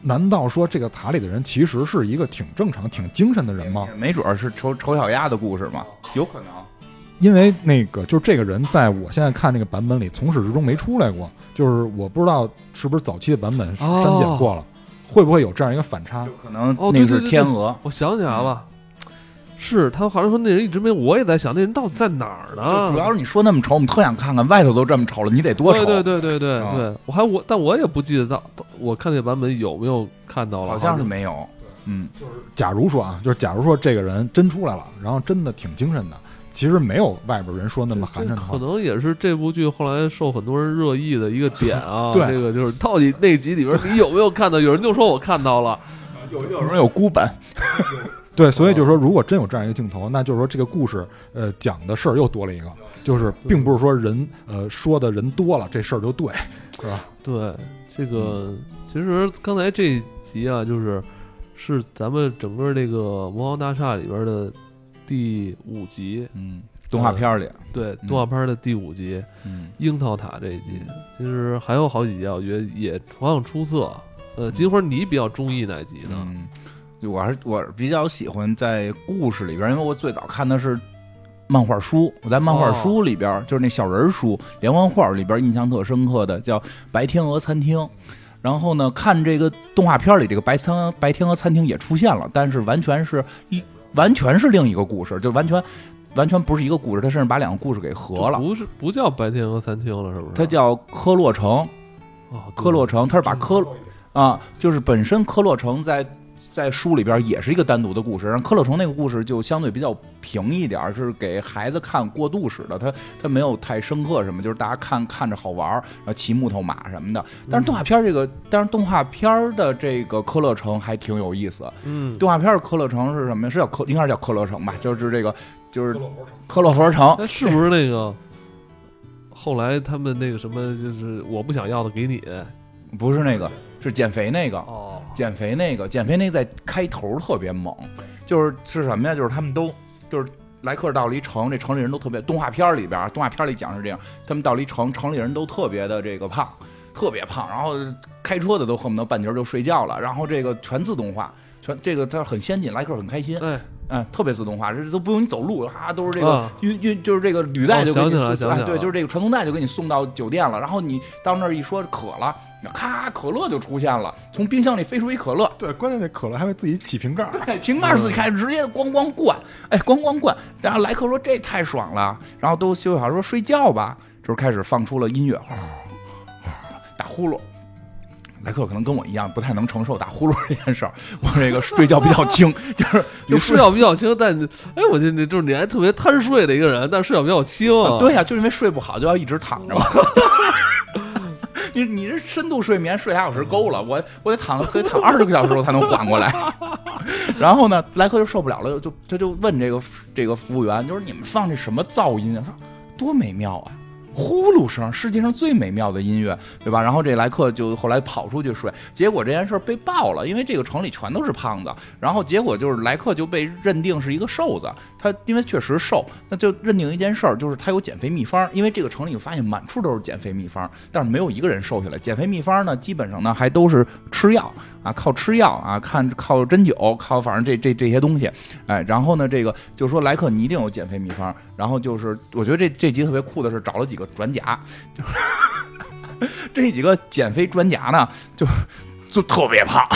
难道说这个塔里的人其实是一个挺正常、挺精神的人吗？没准儿是丑丑小鸭的故事嘛，有可能。因为那个就是这个人，在我现在看这个版本里，从始至终没出来过。就是我不知道是不是早期的版本哦删减过了，会不会有这样一个反差有？可能哦那个是对对对对天鹅，我想起来了。是他好像说那人一直没，我也在想那人到底在哪儿呢？就主要是你说那么丑，我们特想看看外头都这么丑了，你得多丑。对对对对对啊对，我还我，但我也不记得到，我看那版本有没有看到了，好像是没有。嗯，就是假如说啊，就是假如说这个人真出来了，然后真的挺精神的，其实没有外边人说那么寒碜可。能也是这部剧后来受很多人热议的一个点啊。[LAUGHS] 对这个就是到底那集里边你有没有看到？有人就说我看到了，有有人有孤本，[LAUGHS] 对，所以就是说，如果真有这样一个镜头，那就是说这个故事，呃，讲的事儿又多了一个，就是并不是说人，呃，说的人多了，这事儿就对，是吧？对这个，其实刚才这一集啊，就是是咱们整个这个魔王大厦里边的第五集，嗯，动画片里，对嗯动画片的第五集。嗯，樱桃塔这一集，其实还有好几集啊，我觉得也同样出色。呃，金花，你比较中意哪集呢？嗯，就我还是我比较喜欢在故事里边，因为我最早看的是漫画书，我在漫画书里边，就是那小人书连环画里边印象特深刻的叫《白天鹅餐厅》。然后呢，看这个动画片里这个白餐白天鹅餐厅也出现了，但是完全是一完全是另一个故事，就完全完全不是一个故事，他甚至把两个故事给合了。不是不叫白天鹅餐厅了，是不是？它叫科洛城，啊，科洛城，它是把科啊，就是本身科洛城在。在书里边也是一个单独的故事，然后科洛城那个故事就相对比较平一点，是给孩子看过渡式的，它它没有太深刻什么，就是大家看看着好玩然后骑木头马什么的。但是动画片这个，但是动画片的这个科洛城还挺有意思。嗯，动画片的科洛城是什么呀？是叫科，应该是叫科洛城吧？就是这个，就是科洛佛城。那是不是那个？后来他们那个什么，就是我不想要的给你，[LAUGHS] 不是那个。是减肥那个，哦，减肥那个，减肥那个在开头特别猛，就是是什么呀？就是他们都就是莱克到了一城，这城里人都特别，动画片里边，动画片里讲是这样，他们到了一城，城里人都特别的这个胖，特别胖，然后开车的都恨不得半截就睡觉了，然后这个全自动化，全这个它很先进，莱克很开心，哎，嗯，特别自动化，这都不用你走路，啊，都是这个运运，就是这个履带就给你，哎，对，就是这个传送带就给你送到酒店了，然后你到那儿一说渴了。咔，可乐就出现了，从冰箱里飞出一可乐。对，关键那可乐还会自己起瓶盖，瓶盖自己开，直接咣咣灌，哎，咣咣灌。然后莱克说这太爽了，然后都休息好说睡觉吧。就是开始放出了音乐，打呼噜。莱克可能跟我一样，不太能承受打呼噜这件事儿。我这个睡觉比较轻，[LAUGHS] 就是你睡觉比较轻，但哎，我觉得就是你还特别贪睡的一个人，但是睡觉比较轻。对呀，就因为睡不好，就要一直躺着嘛。[LAUGHS] 你你这深度睡眠睡俩小时够了，我我得躺得躺二十个小时我才能缓过来。[LAUGHS] 然后呢，莱克就受不了了，就他就问这个这个服务员，就是你们放这什么噪音啊？他说多美妙啊！呼噜声，世界上最美妙的音乐，对吧？然后这莱克就后来跑出去睡，结果这件事被爆了，因为这个城里全都是胖子，然后结果就是莱克就被认定是一个瘦子。他因为确实瘦，那就认定一件事儿，就是他有减肥秘方。因为这个城里发现满处都是减肥秘方，但是没有一个人瘦下来。减肥秘方呢，基本上呢还都是吃药啊，靠吃药啊，看靠针灸，靠反正这这这些东西。哎，然后呢，这个就说莱克你一定有减肥秘方。然后就是我觉得这这集特别酷的是找了几个。专家，就 [LAUGHS] 是这几个减肥专家呢，就就特别胖，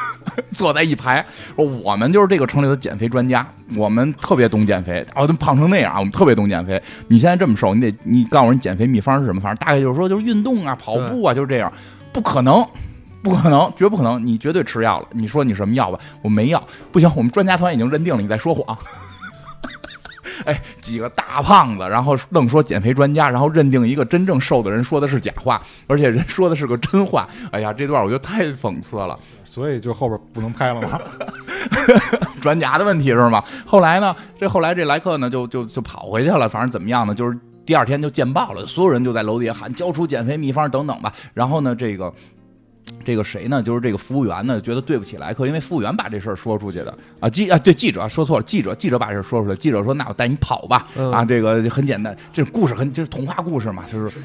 [LAUGHS] 坐在一排，说我们就是这个城里的减肥专家，我们特别懂减肥。哦，都胖成那样，我们特别懂减肥。你现在这么瘦，你得你告诉我你减肥秘方是什么？反正大概就是说，就是运动啊，跑步啊，就是这样。不可能，不可能，绝不可能！你绝对吃药了。你说你什么药吧？我没药。不行，我们专家团已经认定了你在说谎。哎，几个大胖子，然后愣说减肥专家，然后认定一个真正瘦的人说的是假话，而且人说的是个真话。哎呀，这段我觉得太讽刺了，所以就后边不能拍了吗？专家的问题是吗？后来呢？这后来这莱克呢，就就就跑回去了。反正怎么样呢？就是第二天就见报了，所有人就在楼底下喊交出减肥秘方等等吧。然后呢，这个。这个谁呢？就是这个服务员呢，觉得对不起莱克，因为服务员把这事儿说出去的啊。记啊，对记者说错了，记者记者把这事说出来，记者说：“那我带你跑吧。”啊，这个很简单，这故事很就是童话故事嘛，就是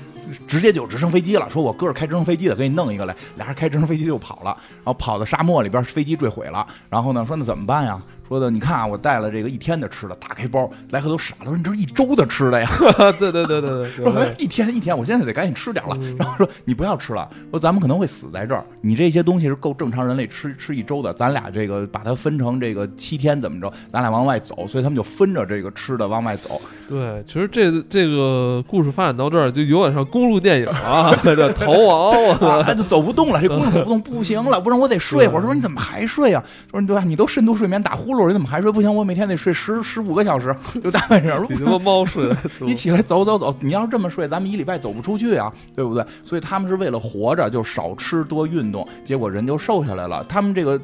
直接就直升飞机了。说我哥是开直升飞机的，给你弄一个来，俩人开直升飞机就跑了，然后跑到沙漠里边，飞机坠毁了。然后呢，说那怎么办呀？说的，你看啊，我带了这个一天的吃的，打开包，莱克都傻了，说你这是一周的吃的呀？[LAUGHS] 对对对对对，[LAUGHS] 说一天一天，我现在得赶紧吃点了。[LAUGHS] 然后说你不要吃了，说咱们可能会死在这儿，你这些东西是够正常人类吃吃一周的，咱俩这个把它分成这个七天怎么着，咱俩往外走，所以他们就分着这个吃的往外走。对，其实这这个故事发展到这儿就有点像公路电影啊，这逃亡啊，就走不动了，这姑娘走不动不行了，不然我得睡会儿。他说你怎么还睡呀？说对吧？你都深度睡眠打呼噜，你怎么还睡？不行，我每天得睡十十五个小时，就大晚上。比什么猫睡？[LAUGHS] 你起来走走走，你要是这么睡，咱们一礼拜走不出去啊，对不对？所以他们是为了活着，就少吃多运动，结果人就瘦下来了。他们这个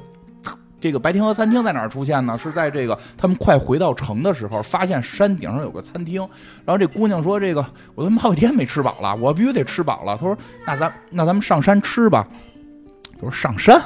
这个白天鹅餐厅在哪儿出现呢？是在这个他们快回到城的时候，发现山顶上有个餐厅。然后这姑娘说：“这个我他妈好几天没吃饱了，我必须得吃饱了。”她说：“那咱那咱们上山吃吧。”他说：“上山。”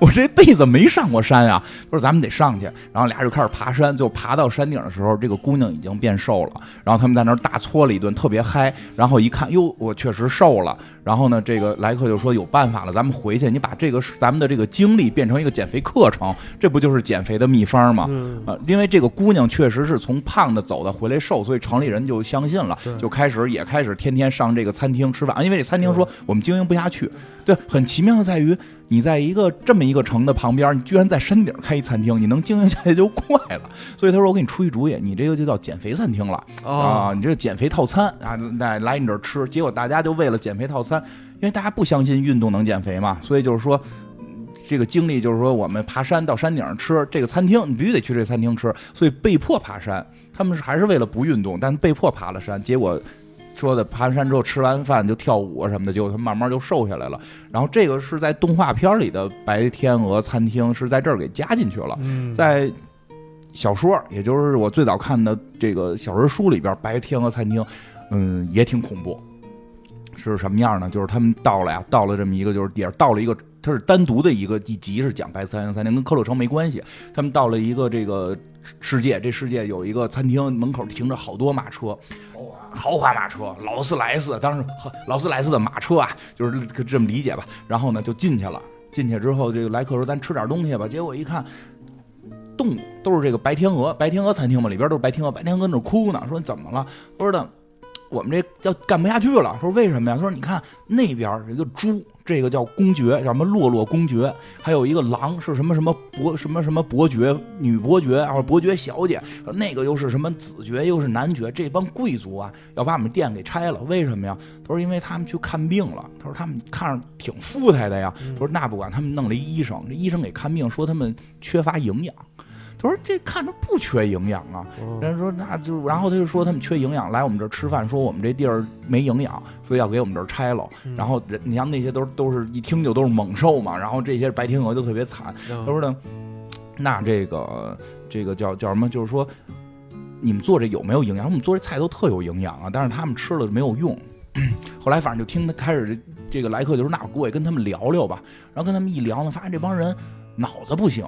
我这辈子没上过山啊。他说咱们得上去，然后俩人就开始爬山。就爬到山顶的时候，这个姑娘已经变瘦了。然后他们在那儿大搓了一顿，特别嗨。然后一看，哟，我确实瘦了。然后呢，这个莱克就说有办法了，咱们回去，你把这个咱们的这个经历变成一个减肥课程，这不就是减肥的秘方吗？啊，因为这个姑娘确实是从胖的走的回来瘦，所以城里人就相信了，就开始也开始天天上这个餐厅吃饭。因为这餐厅说我们经营不下去。对，很奇妙的在于，你在一个这么一个城的旁边，你居然在山顶开一餐厅，你能经营下去就怪了。[LAUGHS] 所以他说：“我给你出一主意，你这个就叫减肥餐厅了啊！你这减肥套餐啊，来来你这儿吃。”结果大家就为了减肥套餐，因为大家不相信运动能减肥嘛，所以就是说，这个经历就是说，我们爬山到山顶上吃这个餐厅，你必须得去这餐厅吃，所以被迫爬山。他们是还是为了不运动，但被迫爬了山，结果。说的爬完山之后吃完饭就跳舞啊什么的，结果他慢慢就瘦下来了。然后这个是在动画片里的白天鹅餐厅是在这儿给加进去了。在小说，也就是我最早看的这个小人书里边，白天鹅餐厅，嗯，也挺恐怖。是什么样呢？就是他们到了呀，到了这么一个，就是也是到了一个，它是单独的一个一集，是讲白天鹅餐厅，跟克洛城没关系。他们到了一个这个世界，这世界有一个餐厅，门口停着好多马车。豪华马车，劳斯莱斯，当时劳斯莱斯的马车啊，就是这么理解吧。然后呢，就进去了。进去之后，这个来客说：“咱吃点东西吧。”结果一看，动物都是这个白天鹅，白天鹅餐厅嘛，里边都是白天鹅。白天鹅那哭呢，说：“你怎么了？”不知道。我们这叫干不下去了。说为什么呀？他说：“你看那边有一个猪，这个叫公爵，叫什么洛洛公爵；还有一个狼，是什么什么伯什么什么伯爵，女伯爵，或者伯爵小姐。那个又是什么子爵，又是男爵。这帮贵族啊，要把我们店给拆了。为什么呀？他说：因为他们去看病了。他说他们看着挺富态的呀。他说那不管，他们弄了一医生，这医生给看病，说他们缺乏营养。”他说：“这看着不缺营养啊。”人说：“那就……然后他就说他们缺营养，来我们这儿吃饭，说我们这地儿没营养，所以要给我们这儿拆了。然后人，你像那些都都是一听就都是猛兽嘛。然后这些白天鹅就特别惨。他说呢，那这个这个叫叫什么？就是说你们做这有没有营养？我们做这菜都特有营养啊，但是他们吃了没有用。[CLEARS THROAT] 后来反正就听他开始这个来客就说：那我过去跟他们聊聊吧。然后跟他们一聊呢，发现这帮人脑子不行，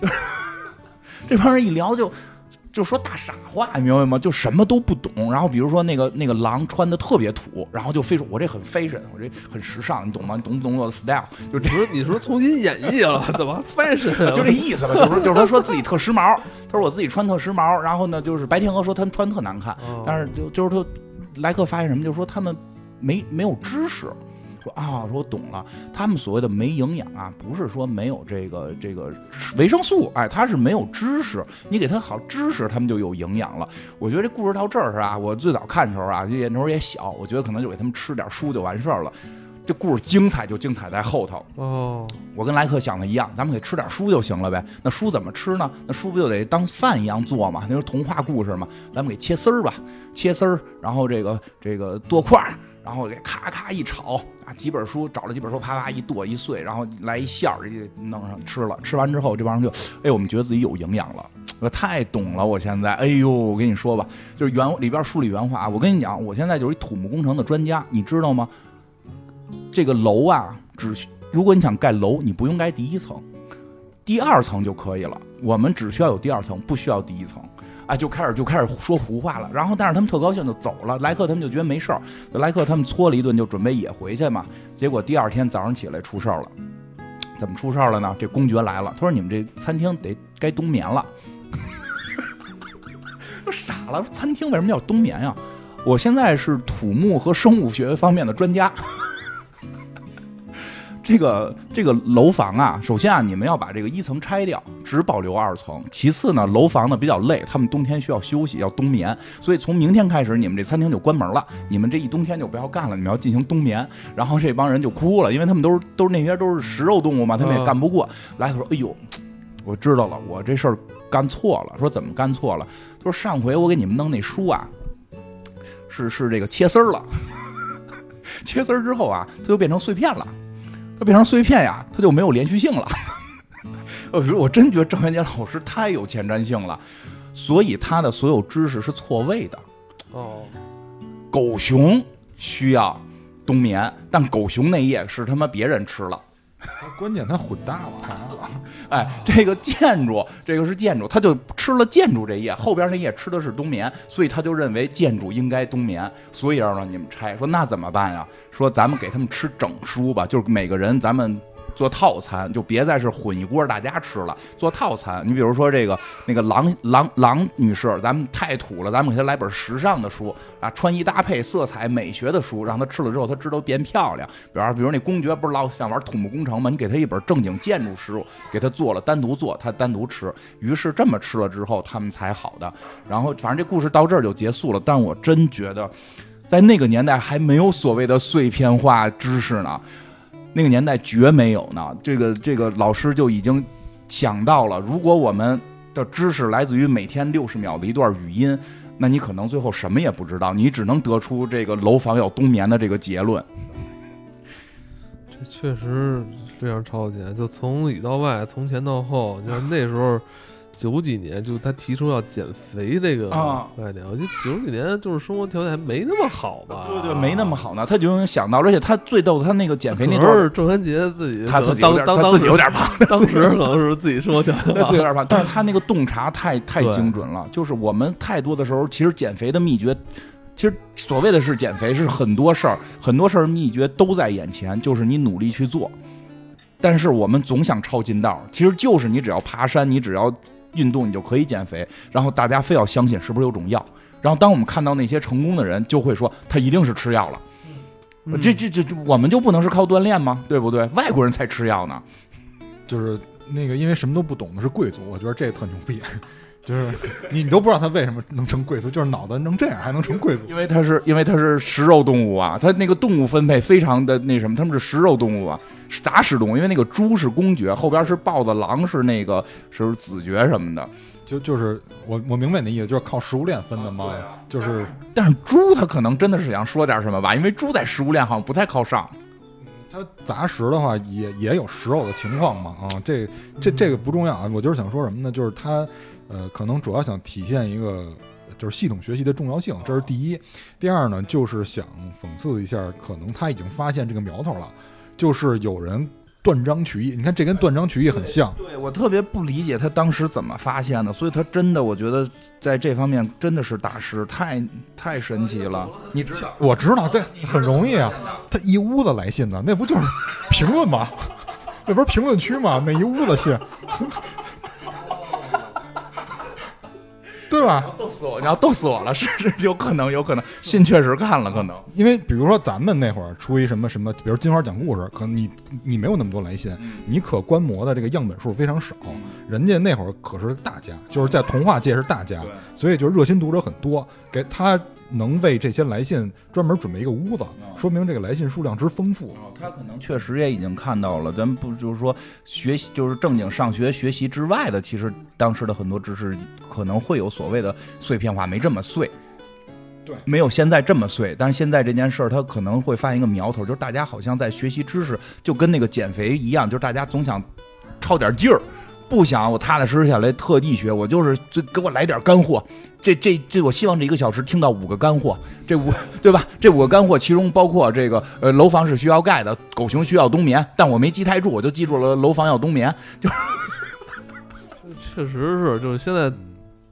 就是。”这帮人一聊就就说大傻话，你明白吗？就什么都不懂。然后比如说那个那个狼穿的特别土，然后就非说我这很 fashion，我这很时尚，你懂吗？你懂不懂我的 style？就你说你说重新演绎了，怎么 fashion？[LAUGHS] 就这意思吧。就是说就是他说自己特时髦，他说我自己穿特时髦。然后呢，就是白天鹅说他们穿特难看，但是就就是他莱克发现什么，就是说他们没没有知识。说啊，说我懂了。他们所谓的没营养啊，不是说没有这个这个维生素，哎，他是没有知识。你给他好知识，他们就有营养了。我觉得这故事到这儿是啊，我最早看的时候啊，那时候也小，我觉得可能就给他们吃点书就完事儿了。这故事精彩就精彩在后头哦。我跟莱克想的一样，咱们给吃点书就行了呗。那书怎么吃呢？那书不就得当饭一样做嘛？那是童话故事嘛？咱们给切丝儿吧，切丝儿，然后这个这个剁块儿。然后给咔咔一炒啊，几本书找了几本书，啪啪一剁一碎，然后来一馅儿，弄上吃了。吃完之后，这帮人就，哎，我们觉得自己有营养了。我太懂了，我现在，哎呦，我跟你说吧，就是原里边书里原话，我跟你讲，我现在就是一土木工程的专家，你知道吗？这个楼啊，只如果你想盖楼，你不用盖第一层，第二层就可以了。我们只需要有第二层，不需要第一层。啊，就开始就开始说胡话了，然后但是他们特高兴就走了，莱克他们就觉得没事儿，莱克他们搓了一顿就准备也回去嘛，结果第二天早上起来出事儿了，怎么出事儿了呢？这公爵来了，他说你们这餐厅得该冬眠了，[LAUGHS] 都傻了，餐厅为什么要冬眠呀？我现在是土木和生物学方面的专家。这个这个楼房啊，首先啊，你们要把这个一层拆掉，只保留二层。其次呢，楼房呢比较累，他们冬天需要休息，要冬眠。所以从明天开始，你们这餐厅就关门了，你们这一冬天就不要干了，你们要进行冬眠。然后这帮人就哭了，因为他们都是都是那些都是食肉动物嘛，他们也干不过。来，他说：“哎呦，我知道了，我这事儿干错了。”说怎么干错了？他说上回我给你们弄那书啊，是是这个切丝儿了，切丝儿之后啊，它就变成碎片了。它变成碎片呀，它就没有连续性了。[LAUGHS] 我觉得我真觉得郑渊洁老师太有前瞻性了，所以他的所有知识是错位的。哦，狗熊需要冬眠，但狗熊那夜是他妈别人吃了。[LAUGHS] 关键他混大了，哎，这个建筑，这个是建筑，他就吃了建筑这页，后边那页吃的是冬眠，所以他就认为建筑应该冬眠，所以要让你们拆。说那怎么办呀？说咱们给他们吃整书吧，就是每个人咱们。做套餐就别再是混一锅大家吃了，做套餐。你比如说这个那个郎郎郎女士，咱们太土了，咱们给她来本时尚的书啊，穿衣搭配、色彩美学的书，让她吃了之后她知道变漂亮。比方，比如那公爵不是老想玩土木工程吗？你给她一本正经建筑书，给她做了单独做，她单独吃。于是这么吃了之后，他们才好的。然后反正这故事到这儿就结束了。但我真觉得，在那个年代还没有所谓的碎片化知识呢。那个年代绝没有呢，这个这个老师就已经想到了，如果我们的知识来自于每天六十秒的一段语音，那你可能最后什么也不知道，你只能得出这个楼房要冬眠的这个结论。这确实非常超前，就从里到外，从前到后，你看那时候。九几年就他提出要减肥这个概念，我觉得九几年就是生活条件还没那么好吧？对对，没那么好呢。他就想到，而且他最逗，他那个减肥那段是郑渊洁自己，他自己当 [LAUGHS] 他自己有点胖，当时可能是自己生活条件，[LAUGHS] 他自己有点胖。但是他那个洞察太太精准了，就是我们太多的时候，其实减肥的秘诀，其实所谓的是减肥是很多事儿，很多事儿秘诀都在眼前，就是你努力去做。但是我们总想抄近道，其实就是你只要爬山，你只要。运动你就可以减肥，然后大家非要相信是不是有种药？然后当我们看到那些成功的人，就会说他一定是吃药了。这这这我们就不能是靠锻炼吗？对不对？外国人才吃药呢。就是那个因为什么都不懂的是贵族，我觉得这特牛逼。就是你你都不知道他为什么能成贵族，就是脑子能这样还能成贵族？因为他是因为他是食肉动物啊，他那个动物分配非常的那什么，他们是食肉动物啊，是杂食动物。因为那个猪是公爵，后边是豹子，狼是那个是子爵什么的。就就是我我明白你的意思，就是靠食物链分的吗？就是，但是猪它可能真的是想说点什么吧，因为猪在食物链好像不太靠上。它杂食的话也也有食肉的情况嘛啊，这这这个不重要啊，我就是想说什么呢？就是它。呃，可能主要想体现一个就是系统学习的重要性，这是第一。第二呢，就是想讽刺一下，可能他已经发现这个苗头了，就是有人断章取义。你看，这跟断章取义很像。对我特别不理解他当时怎么发现的，所以他真的，我觉得在这方面真的是大师，太太神奇了。你知道？我知道，对，很容易啊。他一屋子来信呢，那不就是评论吗？[LAUGHS] 那不是评论区吗？那一屋子信。对吧？逗死我！你要逗死我了，是是，有可能，有可能，信确实看了，可能。因为比如说咱们那会儿出一什么什么，比如金花讲故事，可能你你没有那么多来信，你可观摩的这个样本数非常少。人家那会儿可是大家，就是在童话界是大家，所以就热心读者很多，给他。能为这些来信专门准备一个屋子，说明这个来信数量之丰富。他可能确实也已经看到了，咱不就是说学习就是正经上学学习之外的，其实当时的很多知识可能会有所谓的碎片化，没这么碎。对，没有现在这么碎。但是现在这件事儿，他可能会发现一个苗头，就是大家好像在学习知识，就跟那个减肥一样，就是大家总想抄点劲儿。不想我踏踏实实下来特地学，我就是就给我来点干货。这这这，我希望这一个小时听到五个干货。这五对吧？这五个干货其中包括这个呃，楼房是需要盖的，狗熊需要冬眠。但我没记太住，我就记住了楼房要冬眠。就 [LAUGHS] 确实是，就是现在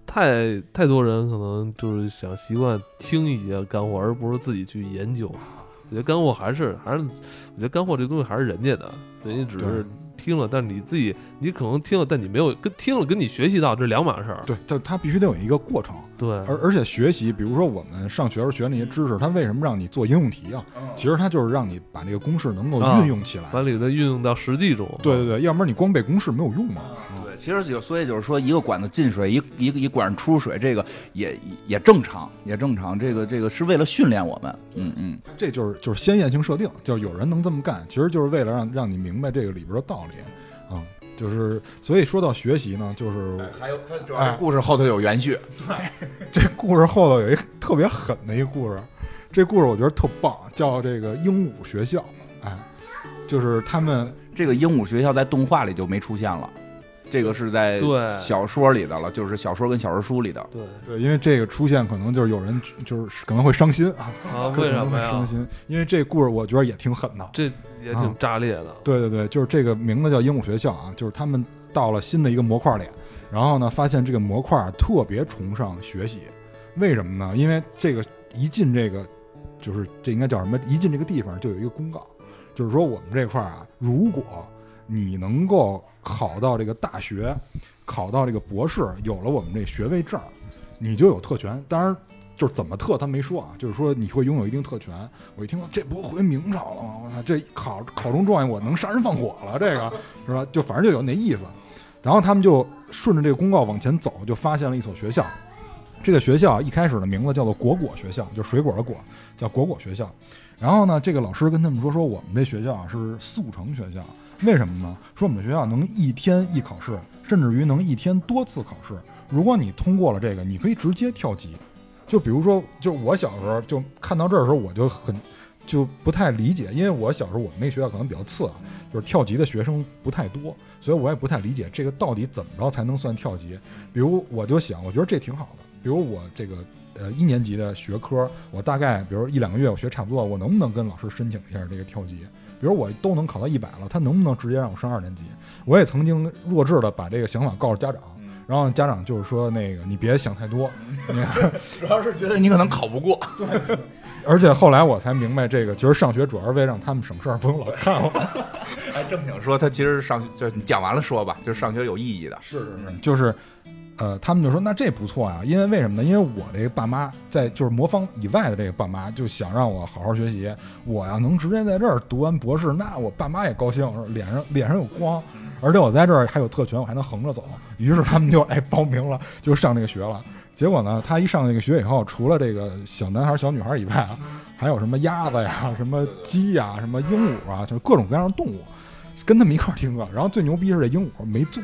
太太多人可能就是想习惯听一些干货，而不是自己去研究。我觉得干货还是还是，我觉得干货这东西还是人家的，人家只是。听了，但是你自己，你可能听了，但你没有跟听了跟你学习到这两码事儿。对，但它必须得有一个过程。对，而而且学习，比如说我们上学时候学那些知识，它为什么让你做应用题啊？其实它就是让你把这个公式能够运用起来，把里头运用到实际中。对对对，要不然你光背公式没有用嘛。对，其实就所以就是说，一个管子进水，一一个一管子出水，这个也也正常，也正常。这个这个是为了训练我们。嗯嗯，这就是就是先验性设定，就有人能这么干，其实就是为了让让你明白这个里边的道理。啊，就是所以说到学习呢，就是还有它主要故事后头有延续。[LAUGHS] 这故事后头有一特别狠的一个故事，这故事我觉得特棒，叫这个鹦鹉学校。哎，就是他们这个鹦鹉学校在动画里就没出现了，这个是在小说里的了，就是小说跟小说书里的。对对，因为这个出现可能就是有人就是可能会伤心啊，啊，可能会为什么呀伤？心？因为这故事我觉得也挺狠的。这也挺炸裂的。对对对，就是这个名字叫鹦鹉学校啊，就是他们到了新的一个模块里，然后呢，发现这个模块儿特别崇尚学习，为什么呢？因为这个一进这个，就是这应该叫什么？一进这个地方就有一个公告，就是说我们这块儿啊，如果你能够考到这个大学，考到这个博士，有了我们这学位证，你就有特权。当然。就是怎么特他没说啊，就是说你会拥有一定特权。我一听这不回明朝了吗？我操，这考考中状元我能杀人放火了，这个是吧？就反正就有那意思。然后他们就顺着这个公告往前走，就发现了一所学校。这个学校一开始的名字叫做果果学校，就水果的果，叫果果学校。然后呢，这个老师跟他们说，说我们这学校是速成学校，为什么呢？说我们学校能一天一考试，甚至于能一天多次考试。如果你通过了这个，你可以直接跳级。就比如说，就我小时候就看到这儿的时候，我就很就不太理解，因为我小时候我们那学校可能比较次啊，就是跳级的学生不太多，所以我也不太理解这个到底怎么着才能算跳级。比如我就想，我觉得这挺好的。比如我这个呃一年级的学科，我大概比如一两个月我学差不多，我能不能跟老师申请一下这个跳级？比如我都能考到一百了，他能不能直接让我升二年级？我也曾经弱智的把这个想法告诉家长。然后家长就是说，那个你别想太多，[LAUGHS] 主要是觉得你可能考不过。[LAUGHS] 对而且后来我才明白，这个其实上学主要是为了让他们省事儿，不用老看我。[LAUGHS] 哎，正经说，他其实上就你讲完了说吧，就是上学有意义的。是是是，就是，呃，他们就说那这不错呀，因为为什么呢？因为我这个爸妈在就是魔方以外的这个爸妈就想让我好好学习，我要能直接在这儿读完博士，那我爸妈也高兴，脸上脸上有光。而且我在这儿还有特权，我还能横着走。于是他们就哎报名了，就上这个学了。结果呢，他一上这个学以后，除了这个小男孩、小女孩以外啊，还有什么鸭子呀、什么鸡呀、什么鹦鹉啊，就是各种各样的动物，跟他们一块儿听课。然后最牛逼是这鹦鹉没座，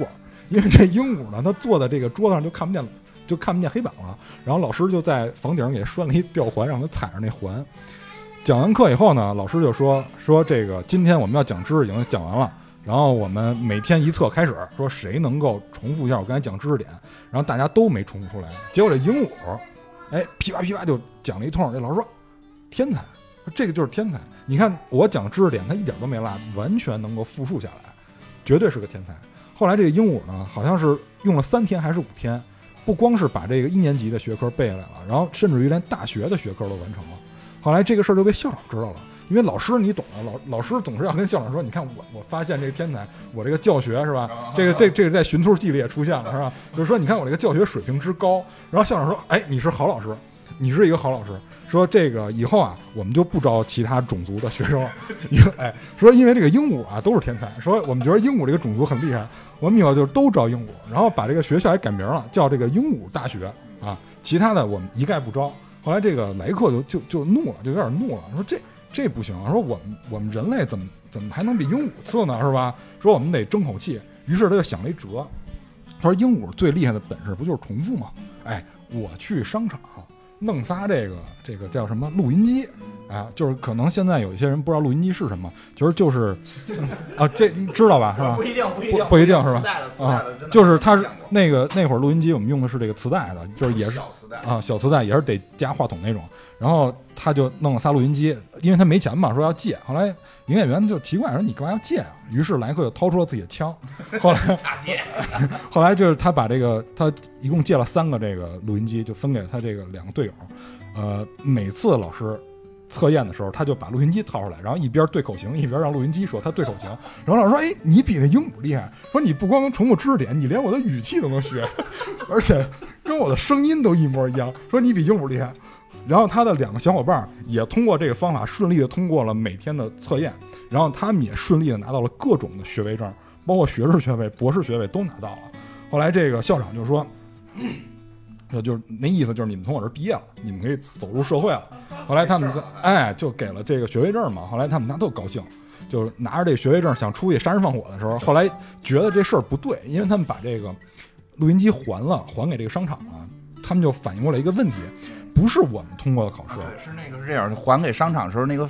因为这鹦鹉呢，它坐在这个桌子上就看不见了，就看不见黑板了。然后老师就在房顶上给拴了一吊环，让它踩着那环。讲完课以后呢，老师就说说这个今天我们要讲知识已经讲完了。然后我们每天一测开始说谁能够重复一下我刚才讲知识点，然后大家都没重复出来，结果这鹦鹉，哎噼啪噼啪就讲了一通。这老师说天才，这个就是天才。你看我讲知识点，他一点都没落，完全能够复述下来，绝对是个天才。后来这个鹦鹉呢，好像是用了三天还是五天，不光是把这个一年级的学科背下来了，然后甚至于连大学的学科都完成了。后来这个事儿就被校长知道了。因为老师你懂的，老老师总是要跟校长说，你看我我发现这个天才，我这个教学是吧？这个这这个在寻兔记里也出现了是吧？就是说你看我这个教学水平之高，然后校长说，哎，你是好老师，你是一个好老师，说这个以后啊，我们就不招其他种族的学生了，[LAUGHS] 因为哎，说因为这个鹦鹉啊都是天才，说我们觉得鹦鹉这个种族很厉害，我们以后就都招鹦鹉，然后把这个学校也改名了，叫这个鹦鹉大学啊，其他的我们一概不招。后来这个莱克就就就怒了，就有点怒了，说这。这不行，说我们我们人类怎么怎么还能比鹦鹉次呢？是吧？说我们得争口气。于是他就想了一辙，他说鹦鹉最厉害的本事不就是重复吗？哎，我去商场弄仨这个这个叫什么录音机啊？就是可能现在有一些人不知道录音机是什么，其实就是 [LAUGHS] 啊，这知道吧？是吧？不一定，不一定，不一定是吧？啊，就是它是那个那会儿录音机我们用的是这个磁带的，就是也是啊小磁带也是得加话筒那种。然后他就弄了仨录音机，因为他没钱嘛，说要借。后来营业员就奇怪说：“你干嘛要借啊？”于是莱克就掏出了自己的枪。[LAUGHS] 后来借，[LAUGHS] 后来就是他把这个他一共借了三个这个录音机，就分给他这个两个队友。呃，每次老师测验的时候，他就把录音机掏出来，然后一边对口型，一边让录音机说他对口型。然后老师说：“哎，你比那鹦鹉厉害！说你不光能重复知识点，你连我的语气都能学，而且跟我的声音都一模一样。说你比鹦鹉厉害。”然后他的两个小伙伴也通过这个方法顺利的通过了每天的测验，然后他们也顺利的拿到了各种的学位证，包括学士学位、博士学位都拿到了。后来这个校长就说，说 [LAUGHS] 就是那意思就是你们从我这儿毕业了，你们可以走入社会了。后来他们哎就给了这个学位证嘛。后来他们家都高兴，就是拿着这个学位证想出去杀人放火的时候，后来觉得这事儿不对，因为他们把这个录音机还了，还给这个商场了，他们就反应过来一个问题。不是我们通过的考试，是那个是这样，还给商场的时候，那个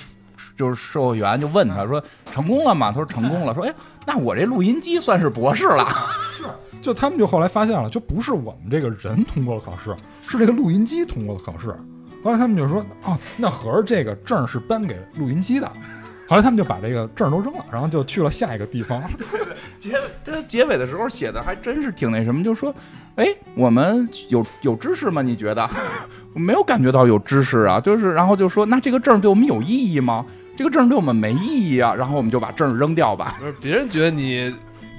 就是售货员就问他说成功了吗？他说成功了。说哎，那我这录音机算是博士了。[LAUGHS] 是，就他们就后来发现了，就不是我们这个人通过了考试，是这个录音机通过了考试。后来他们就说，哦，那合着这个证是颁给录音机的。后来他们就把这个证都扔了，然后就去了下一个地方。[LAUGHS] 结尾他结尾的时候写的还真是挺那什么，就说，哎，我们有有知识吗？你觉得？[LAUGHS] 我没有感觉到有知识啊，就是然后就说，那这个证对我们有意义吗？这个证对我们没意义啊，然后我们就把证扔掉吧。不是别人觉得你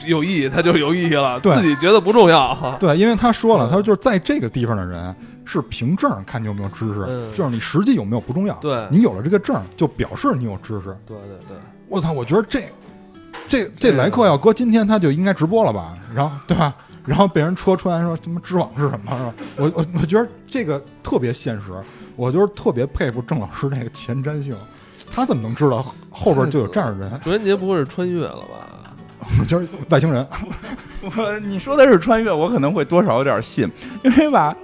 有意义，他就有意义了，对自己觉得不重要。对，因为他说了，他说就是在这个地方的人是凭证看你有没有知识，嗯就是你实际有没有不重要。对你有了这个证，就表示你有知识。对对对，我操，我觉得这这这莱克要搁今天他就应该直播了吧？然后对吧？然后被人戳穿说什么知网是什么？是吧？我我我觉得这个特别现实，我就是特别佩服郑老师那个前瞻性，他怎么能知道后边就有这样的人？卓文杰不会是穿越了吧？我就是外星人。[LAUGHS] 我你说的是穿越，我可能会多少有点信，因为吧，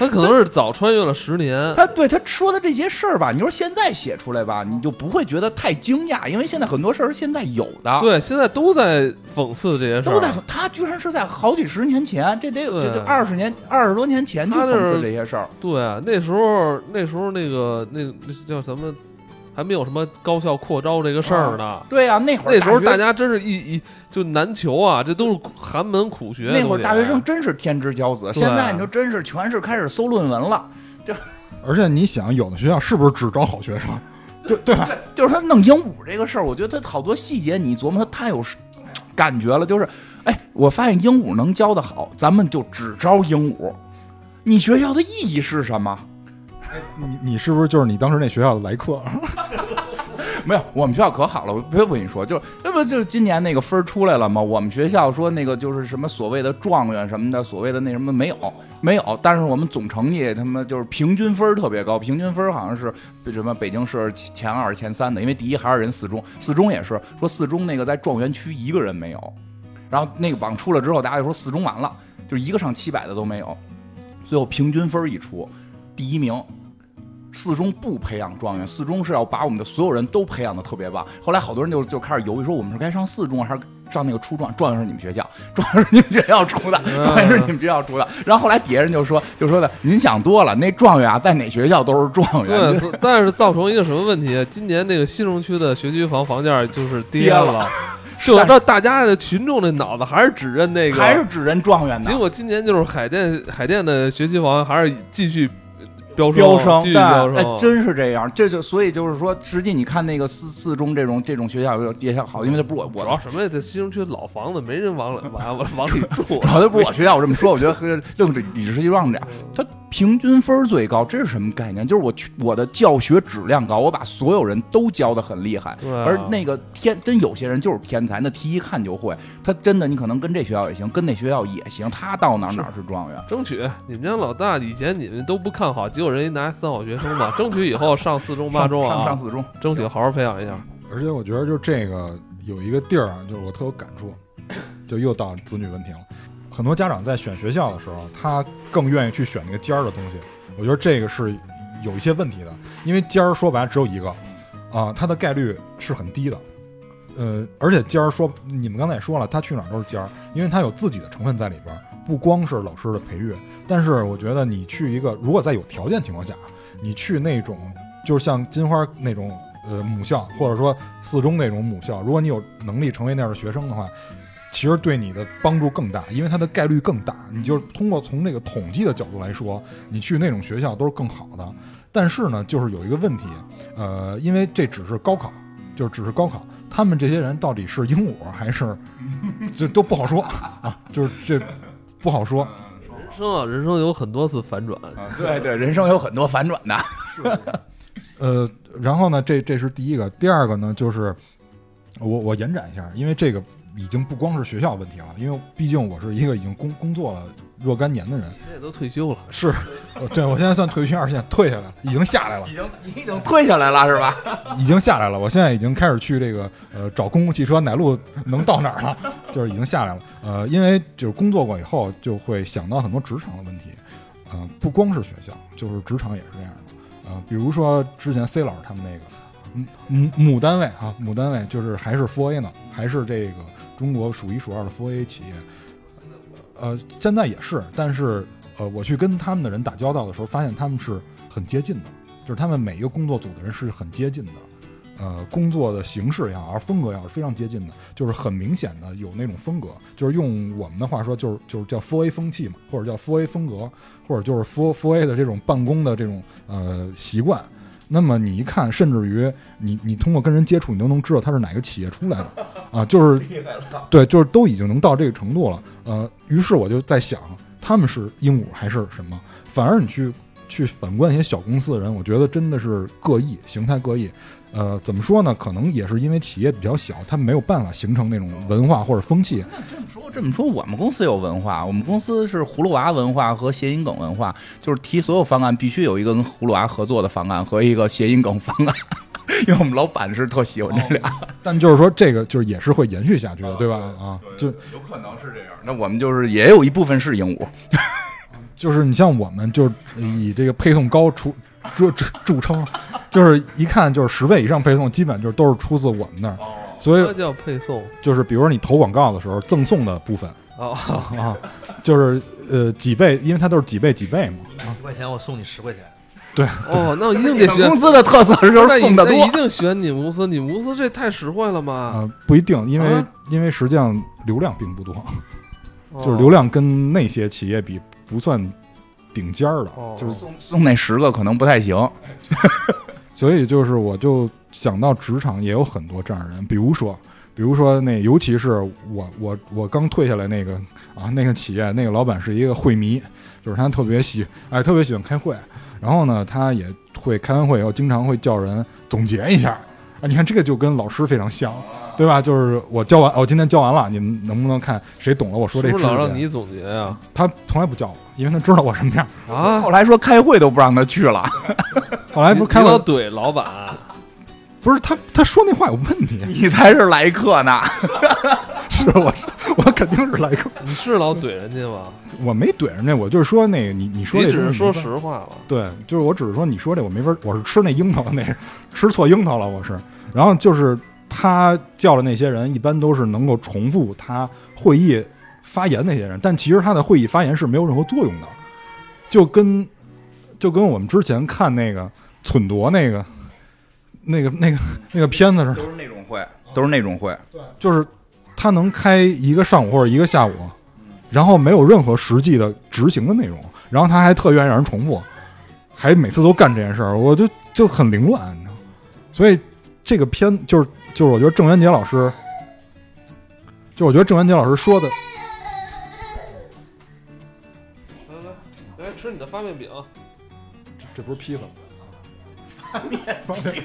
他可能是早穿越了十年。他对他说的这些事儿吧，你说现在写出来吧，你就不会觉得太惊讶，因为现在很多事儿是现在有的。对，现在都在讽刺这些事儿，都在，他居然是在好几十年前，这得这得二十年、二十多年前去讽刺这些事儿。对啊，那时候那时候那个那那叫什么，还没有什么高校扩招这个事儿呢。对呀、那会儿那时候大学家真是一一就难求啊，这都是寒门苦学。那会儿大学生真是天之骄子，对现在你就真是全是开始搜论文了。就而且你想，有的学校是不是只招好学生？[LAUGHS] 对对吧？就是他弄鹦鹉这个事儿，我觉得他好多细节你琢磨，他太有感觉了。就是，哎，我发现鹦鹉能教的好，咱们就只招鹦鹉。你学校的意义是什么？你你是不是就是你当时那学校的来客？[LAUGHS] 没有，我们学校可好了。我别我跟你说，就是那不就今年那个分出来了吗？我们学校说那个就是什么所谓的状元什么的，所谓的那什么没有没有，但是我们总成绩他妈就是平均分特别高，平均分好像是什么北京市前二前三的，因为第一还是人四中，四中也是说四中那个在状元区一个人没有，然后那个榜出了之后，大家就说四中完了，就一个上七百的都没有，最后平均分一出，第一名。四中不培养状元，四中是要把我们的所有人都培养的特别棒。后来好多人就就开始犹豫，说我们是该上四中还是上那个初状？状元是你们学校，状元是你们学校出的，嗯状元是你们学校出的。然后后来底下人就说，就说的您想多了，那状元啊，在哪学校都是状，元。是但是造成一个什么问题？今年那个西城区的学区房房价就是跌跌了，[LAUGHS] 就让大家的群众的脑子还是只认那个，还是只认状元的，结果今年就是海淀海淀的学区房还是继续飙飙升，继续但飙升，哎，真是这样。这就所以就是说，实际你看那个四四中这种这种学校也好，因为它不是我主我要什么呀？这西城区老房子没人往里往往往里住 [LAUGHS] 主，要它不是我学校，我这么说，我觉得和政治理直气壮这样。它平均分最高，这是什么概念？就是我我的教学质量高，我把所有人都教的很厉害。而那个天真有些人就是天才，那题一看就会。他真的你可能跟这学校也行，跟那学校也行，他到哪哪是状元。争取你们家老大以前你们都不看好，结果人家拿三好学生嘛，争取以后上四中八中啊，上上四中，争取好好培养一下。而且我觉得就这个有一个地儿啊，就是我特有感触，就又到子女问题了。很多家长在选学校的时候，他更愿意去选那个尖儿的东西。我觉得这个是有一些问题的，因为尖儿说白了只有一个，啊，它的概率是很低的。呃，而且尖儿说，你们刚才也说了，他去哪儿都是尖儿，因为它有自己的成分在里边儿，不光是老师的培育。但是我觉得你去一个，如果在有条件情况下，你去那种就是像金花那种呃母校，或者说四中那种母校，如果你有能力成为那样的学生的话，其实对你的帮助更大，因为它的概率更大。你就通过从这个统计的角度来说，你去那种学校都是更好的。但是呢，就是有一个问题，呃，因为这只是高考，就是只是高考，他们这些人到底是鹦鹉还是，就都不好说啊，就是这不好说。人生啊，人生有很多次反转，对对，人生有很多反转的。[LAUGHS] 呃，然后呢，这这是第一个，第二个呢，就是我我延展一下，因为这个已经不光是学校问题了，因为毕竟我是一个已经工工作了若干年的人，这也都退休了。是，对我现在算退休二线，退下来了，已经下来了已，经你已经退下来了是吧？[LAUGHS] 已经下来了，我现在已经开始去这个呃找公共汽车哪路能到哪儿了，[LAUGHS] 就是已经下来了。呃，因为就是工作过以后，就会想到很多职场的问题，呃，不光是学校，就是职场也是这样的。呃，比如说之前 C 老师他们那个母母母单位啊，母单位就是还是 4A 呢，还是这个中国数一数二的 4A 企业。呃，现在也是，但是呃，我去跟他们的人打交道的时候，发现他们是很接近的，就是他们每一个工作组的人是很接近的。呃，工作的形式也好，而风格也好，是非常接近的，就是很明显的有那种风格，就是用我们的话说，就是就是叫 foa 风气嘛，或者叫 foa 风格，或者就是 foa foa 的这种办公的这种呃习惯。那么你一看，甚至于你你通过跟人接触，你都能知道他是哪个企业出来的 [LAUGHS] 啊，就是对，就是都已经能到这个程度了。呃，于是我就在想，他们是鹦鹉还是什么？反而你去去反观一些小公司的人，我觉得真的是各异，形态各异。呃，怎么说呢？可能也是因为企业比较小，他们没有办法形成那种文化或者风气。这么说，这么说，我们公司有文化，我们公司是葫芦娃文化和谐音梗文化，就是提所有方案必须有一个跟葫芦娃合作的方案和一个谐音梗方案，[LAUGHS] 因为我们老板是特喜欢这俩。但就是说，这个就是也是会延续下去的，对吧？啊，就有可能是这样。那我们就是也有一部分是鹦鹉，就是你像我们，就是以这个配送高出著著著称。就是一看就是十倍以上配送，基本就是都是出自我们那儿，所以叫配送，就是比如说你投广告的时候赠送的部分。啊，就是呃几倍，因为它都是几倍几倍嘛。一块钱我送你十块钱，对。哦，那我一定得选。[LAUGHS] 公司的特色就是送的多，一定选你们公司，你们公司这太实惠了嘛？啊，不一定，因为因为实际上流量并不多，就是流量跟那些企业比不算顶尖儿的，就是送送那十个可能不太行。[LAUGHS] 所以就是，我就想到职场也有很多这样的人，比如说，比如说那，尤其是我，我，我刚退下来那个啊，那个企业那个老板是一个会迷，就是他特别喜，哎，特别喜欢开会，然后呢，他也会开完会以后，经常会叫人总结一下，啊，你看这个就跟老师非常像。对吧？就是我教完，我今天教完了，你们能不能看谁懂了我说这？是不是老让你总结呀？他从来不叫我，因为他知道我什么样啊。[LAUGHS] 后来说开会都不让他去了，[LAUGHS] 后来不是开会怼老板？不是他，他说那话有问题。你才是来客呢。[LAUGHS] 是我是，我肯定是来客。你是老怼人家吗？我没怼人家，我就是说那个你你说这只是说实话了。对，就是我只是说你说这我没法，我是吃那樱桃那吃错樱桃了，我是。然后就是。他叫的那些人，一般都是能够重复他会议发言那些人，但其实他的会议发言是没有任何作用的，就跟就跟我们之前看那个忖夺那个那个那个那个片子似的，都是那种会，都是那种会，对，就是他能开一个上午或者一个下午，然后没有任何实际的执行的内容，然后他还特愿意让人重复，还每次都干这件事儿，我就就很凌乱，你知道，所以。这个片就是就是，我觉得郑渊洁老师，就我觉得郑渊洁老师说的，来来来吃你的发面饼，这这不是披萨吗发面饼。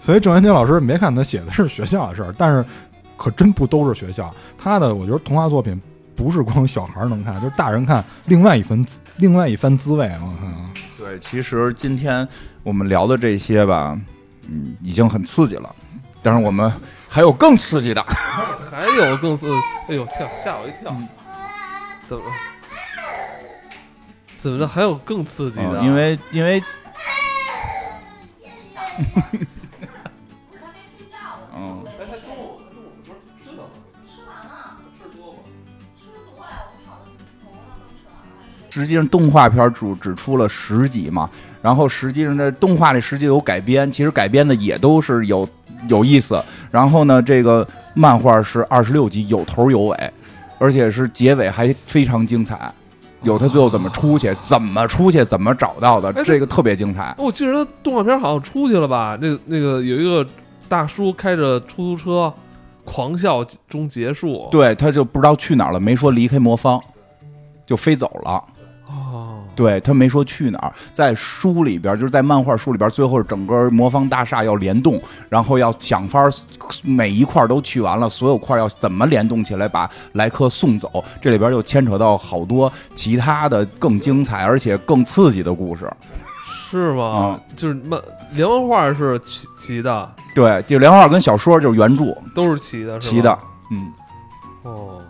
所以郑渊洁老师，你别看他写的是学校的事儿，但是可真不都是学校。他的我觉得童话作品不是光小孩能看，就是大人看另外一番另外一番滋味。我看啊，对，其实今天。我们聊的这些吧，嗯，已经很刺激了，但是我们还有更刺激的，[LAUGHS] 还有更刺，哎呦，吓吓我一跳，怎么怎么着？还有更刺激的？因为因为。实际上动画片主只出了十集嘛，然后实际上这动画这实际有改编，其实改编的也都是有有意思。然后呢，这个漫画是二十六集，有头有尾，而且是结尾还非常精彩，有他最后怎么出去，怎么出去，怎么找到的，这个特别精彩。我记得他动画片好像出去了吧？那那个有一个大叔开着出租车狂笑中结束，对，他就不知道去哪儿了，没说离开魔方，就飞走了。对他没说去哪儿，在书里边，就是在漫画书里边，最后整个魔方大厦要联动，然后要想法每一块都去完了，所有块要怎么联动起来把莱克送走？这里边又牵扯到好多其他的更精彩而且更刺激的故事，是吗？就是漫连环画是齐齐的，对，就连环画跟小说就是原著都是齐的，齐的，嗯，哦，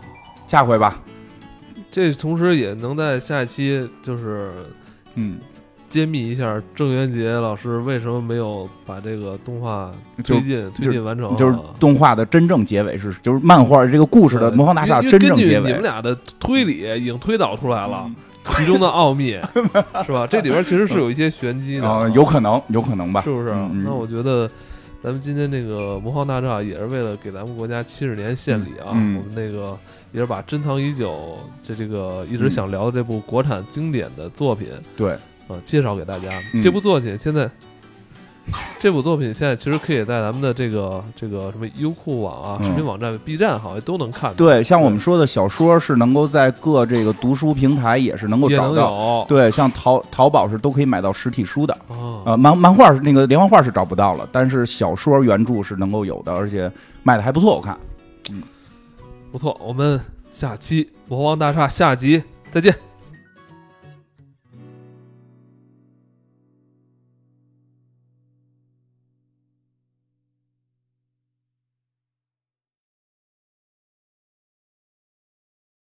下回吧。这同时也能在下一期，就是，嗯，揭秘一下郑渊洁老师为什么没有把这个动画推进推进完成啊，就是动画的真正结尾是，就是漫画这个故事的魔方大厦真正结尾你们。俩的推理已经推导出来了嗯其中的奥秘，[LAUGHS] 是吧？这里边其实是有一些玄机的，啊，有可能，有可能吧是。不是？那我觉得，咱们今天这个魔方大厦也是为了给咱们国家七十年献礼啊！我们那个也是把珍藏已久这这个一直想聊的这部国产经典的作品对，呃、介绍给大家。嗯这部作品现在。这部作品现在其实可以在咱们的这个这个什么优酷网啊、嗯视频网站、B 站好像都能看到，对，像我们说的小说是能够在各这个读书平台也是能够也能找到。有对，像淘淘宝是都可以买到实体书的。哦。呃，漫漫画是那个连环画是找不到了，但是小说原著是能够有的，而且卖的还不错，我看。不错，我们下期《魔王大厦》下集再见。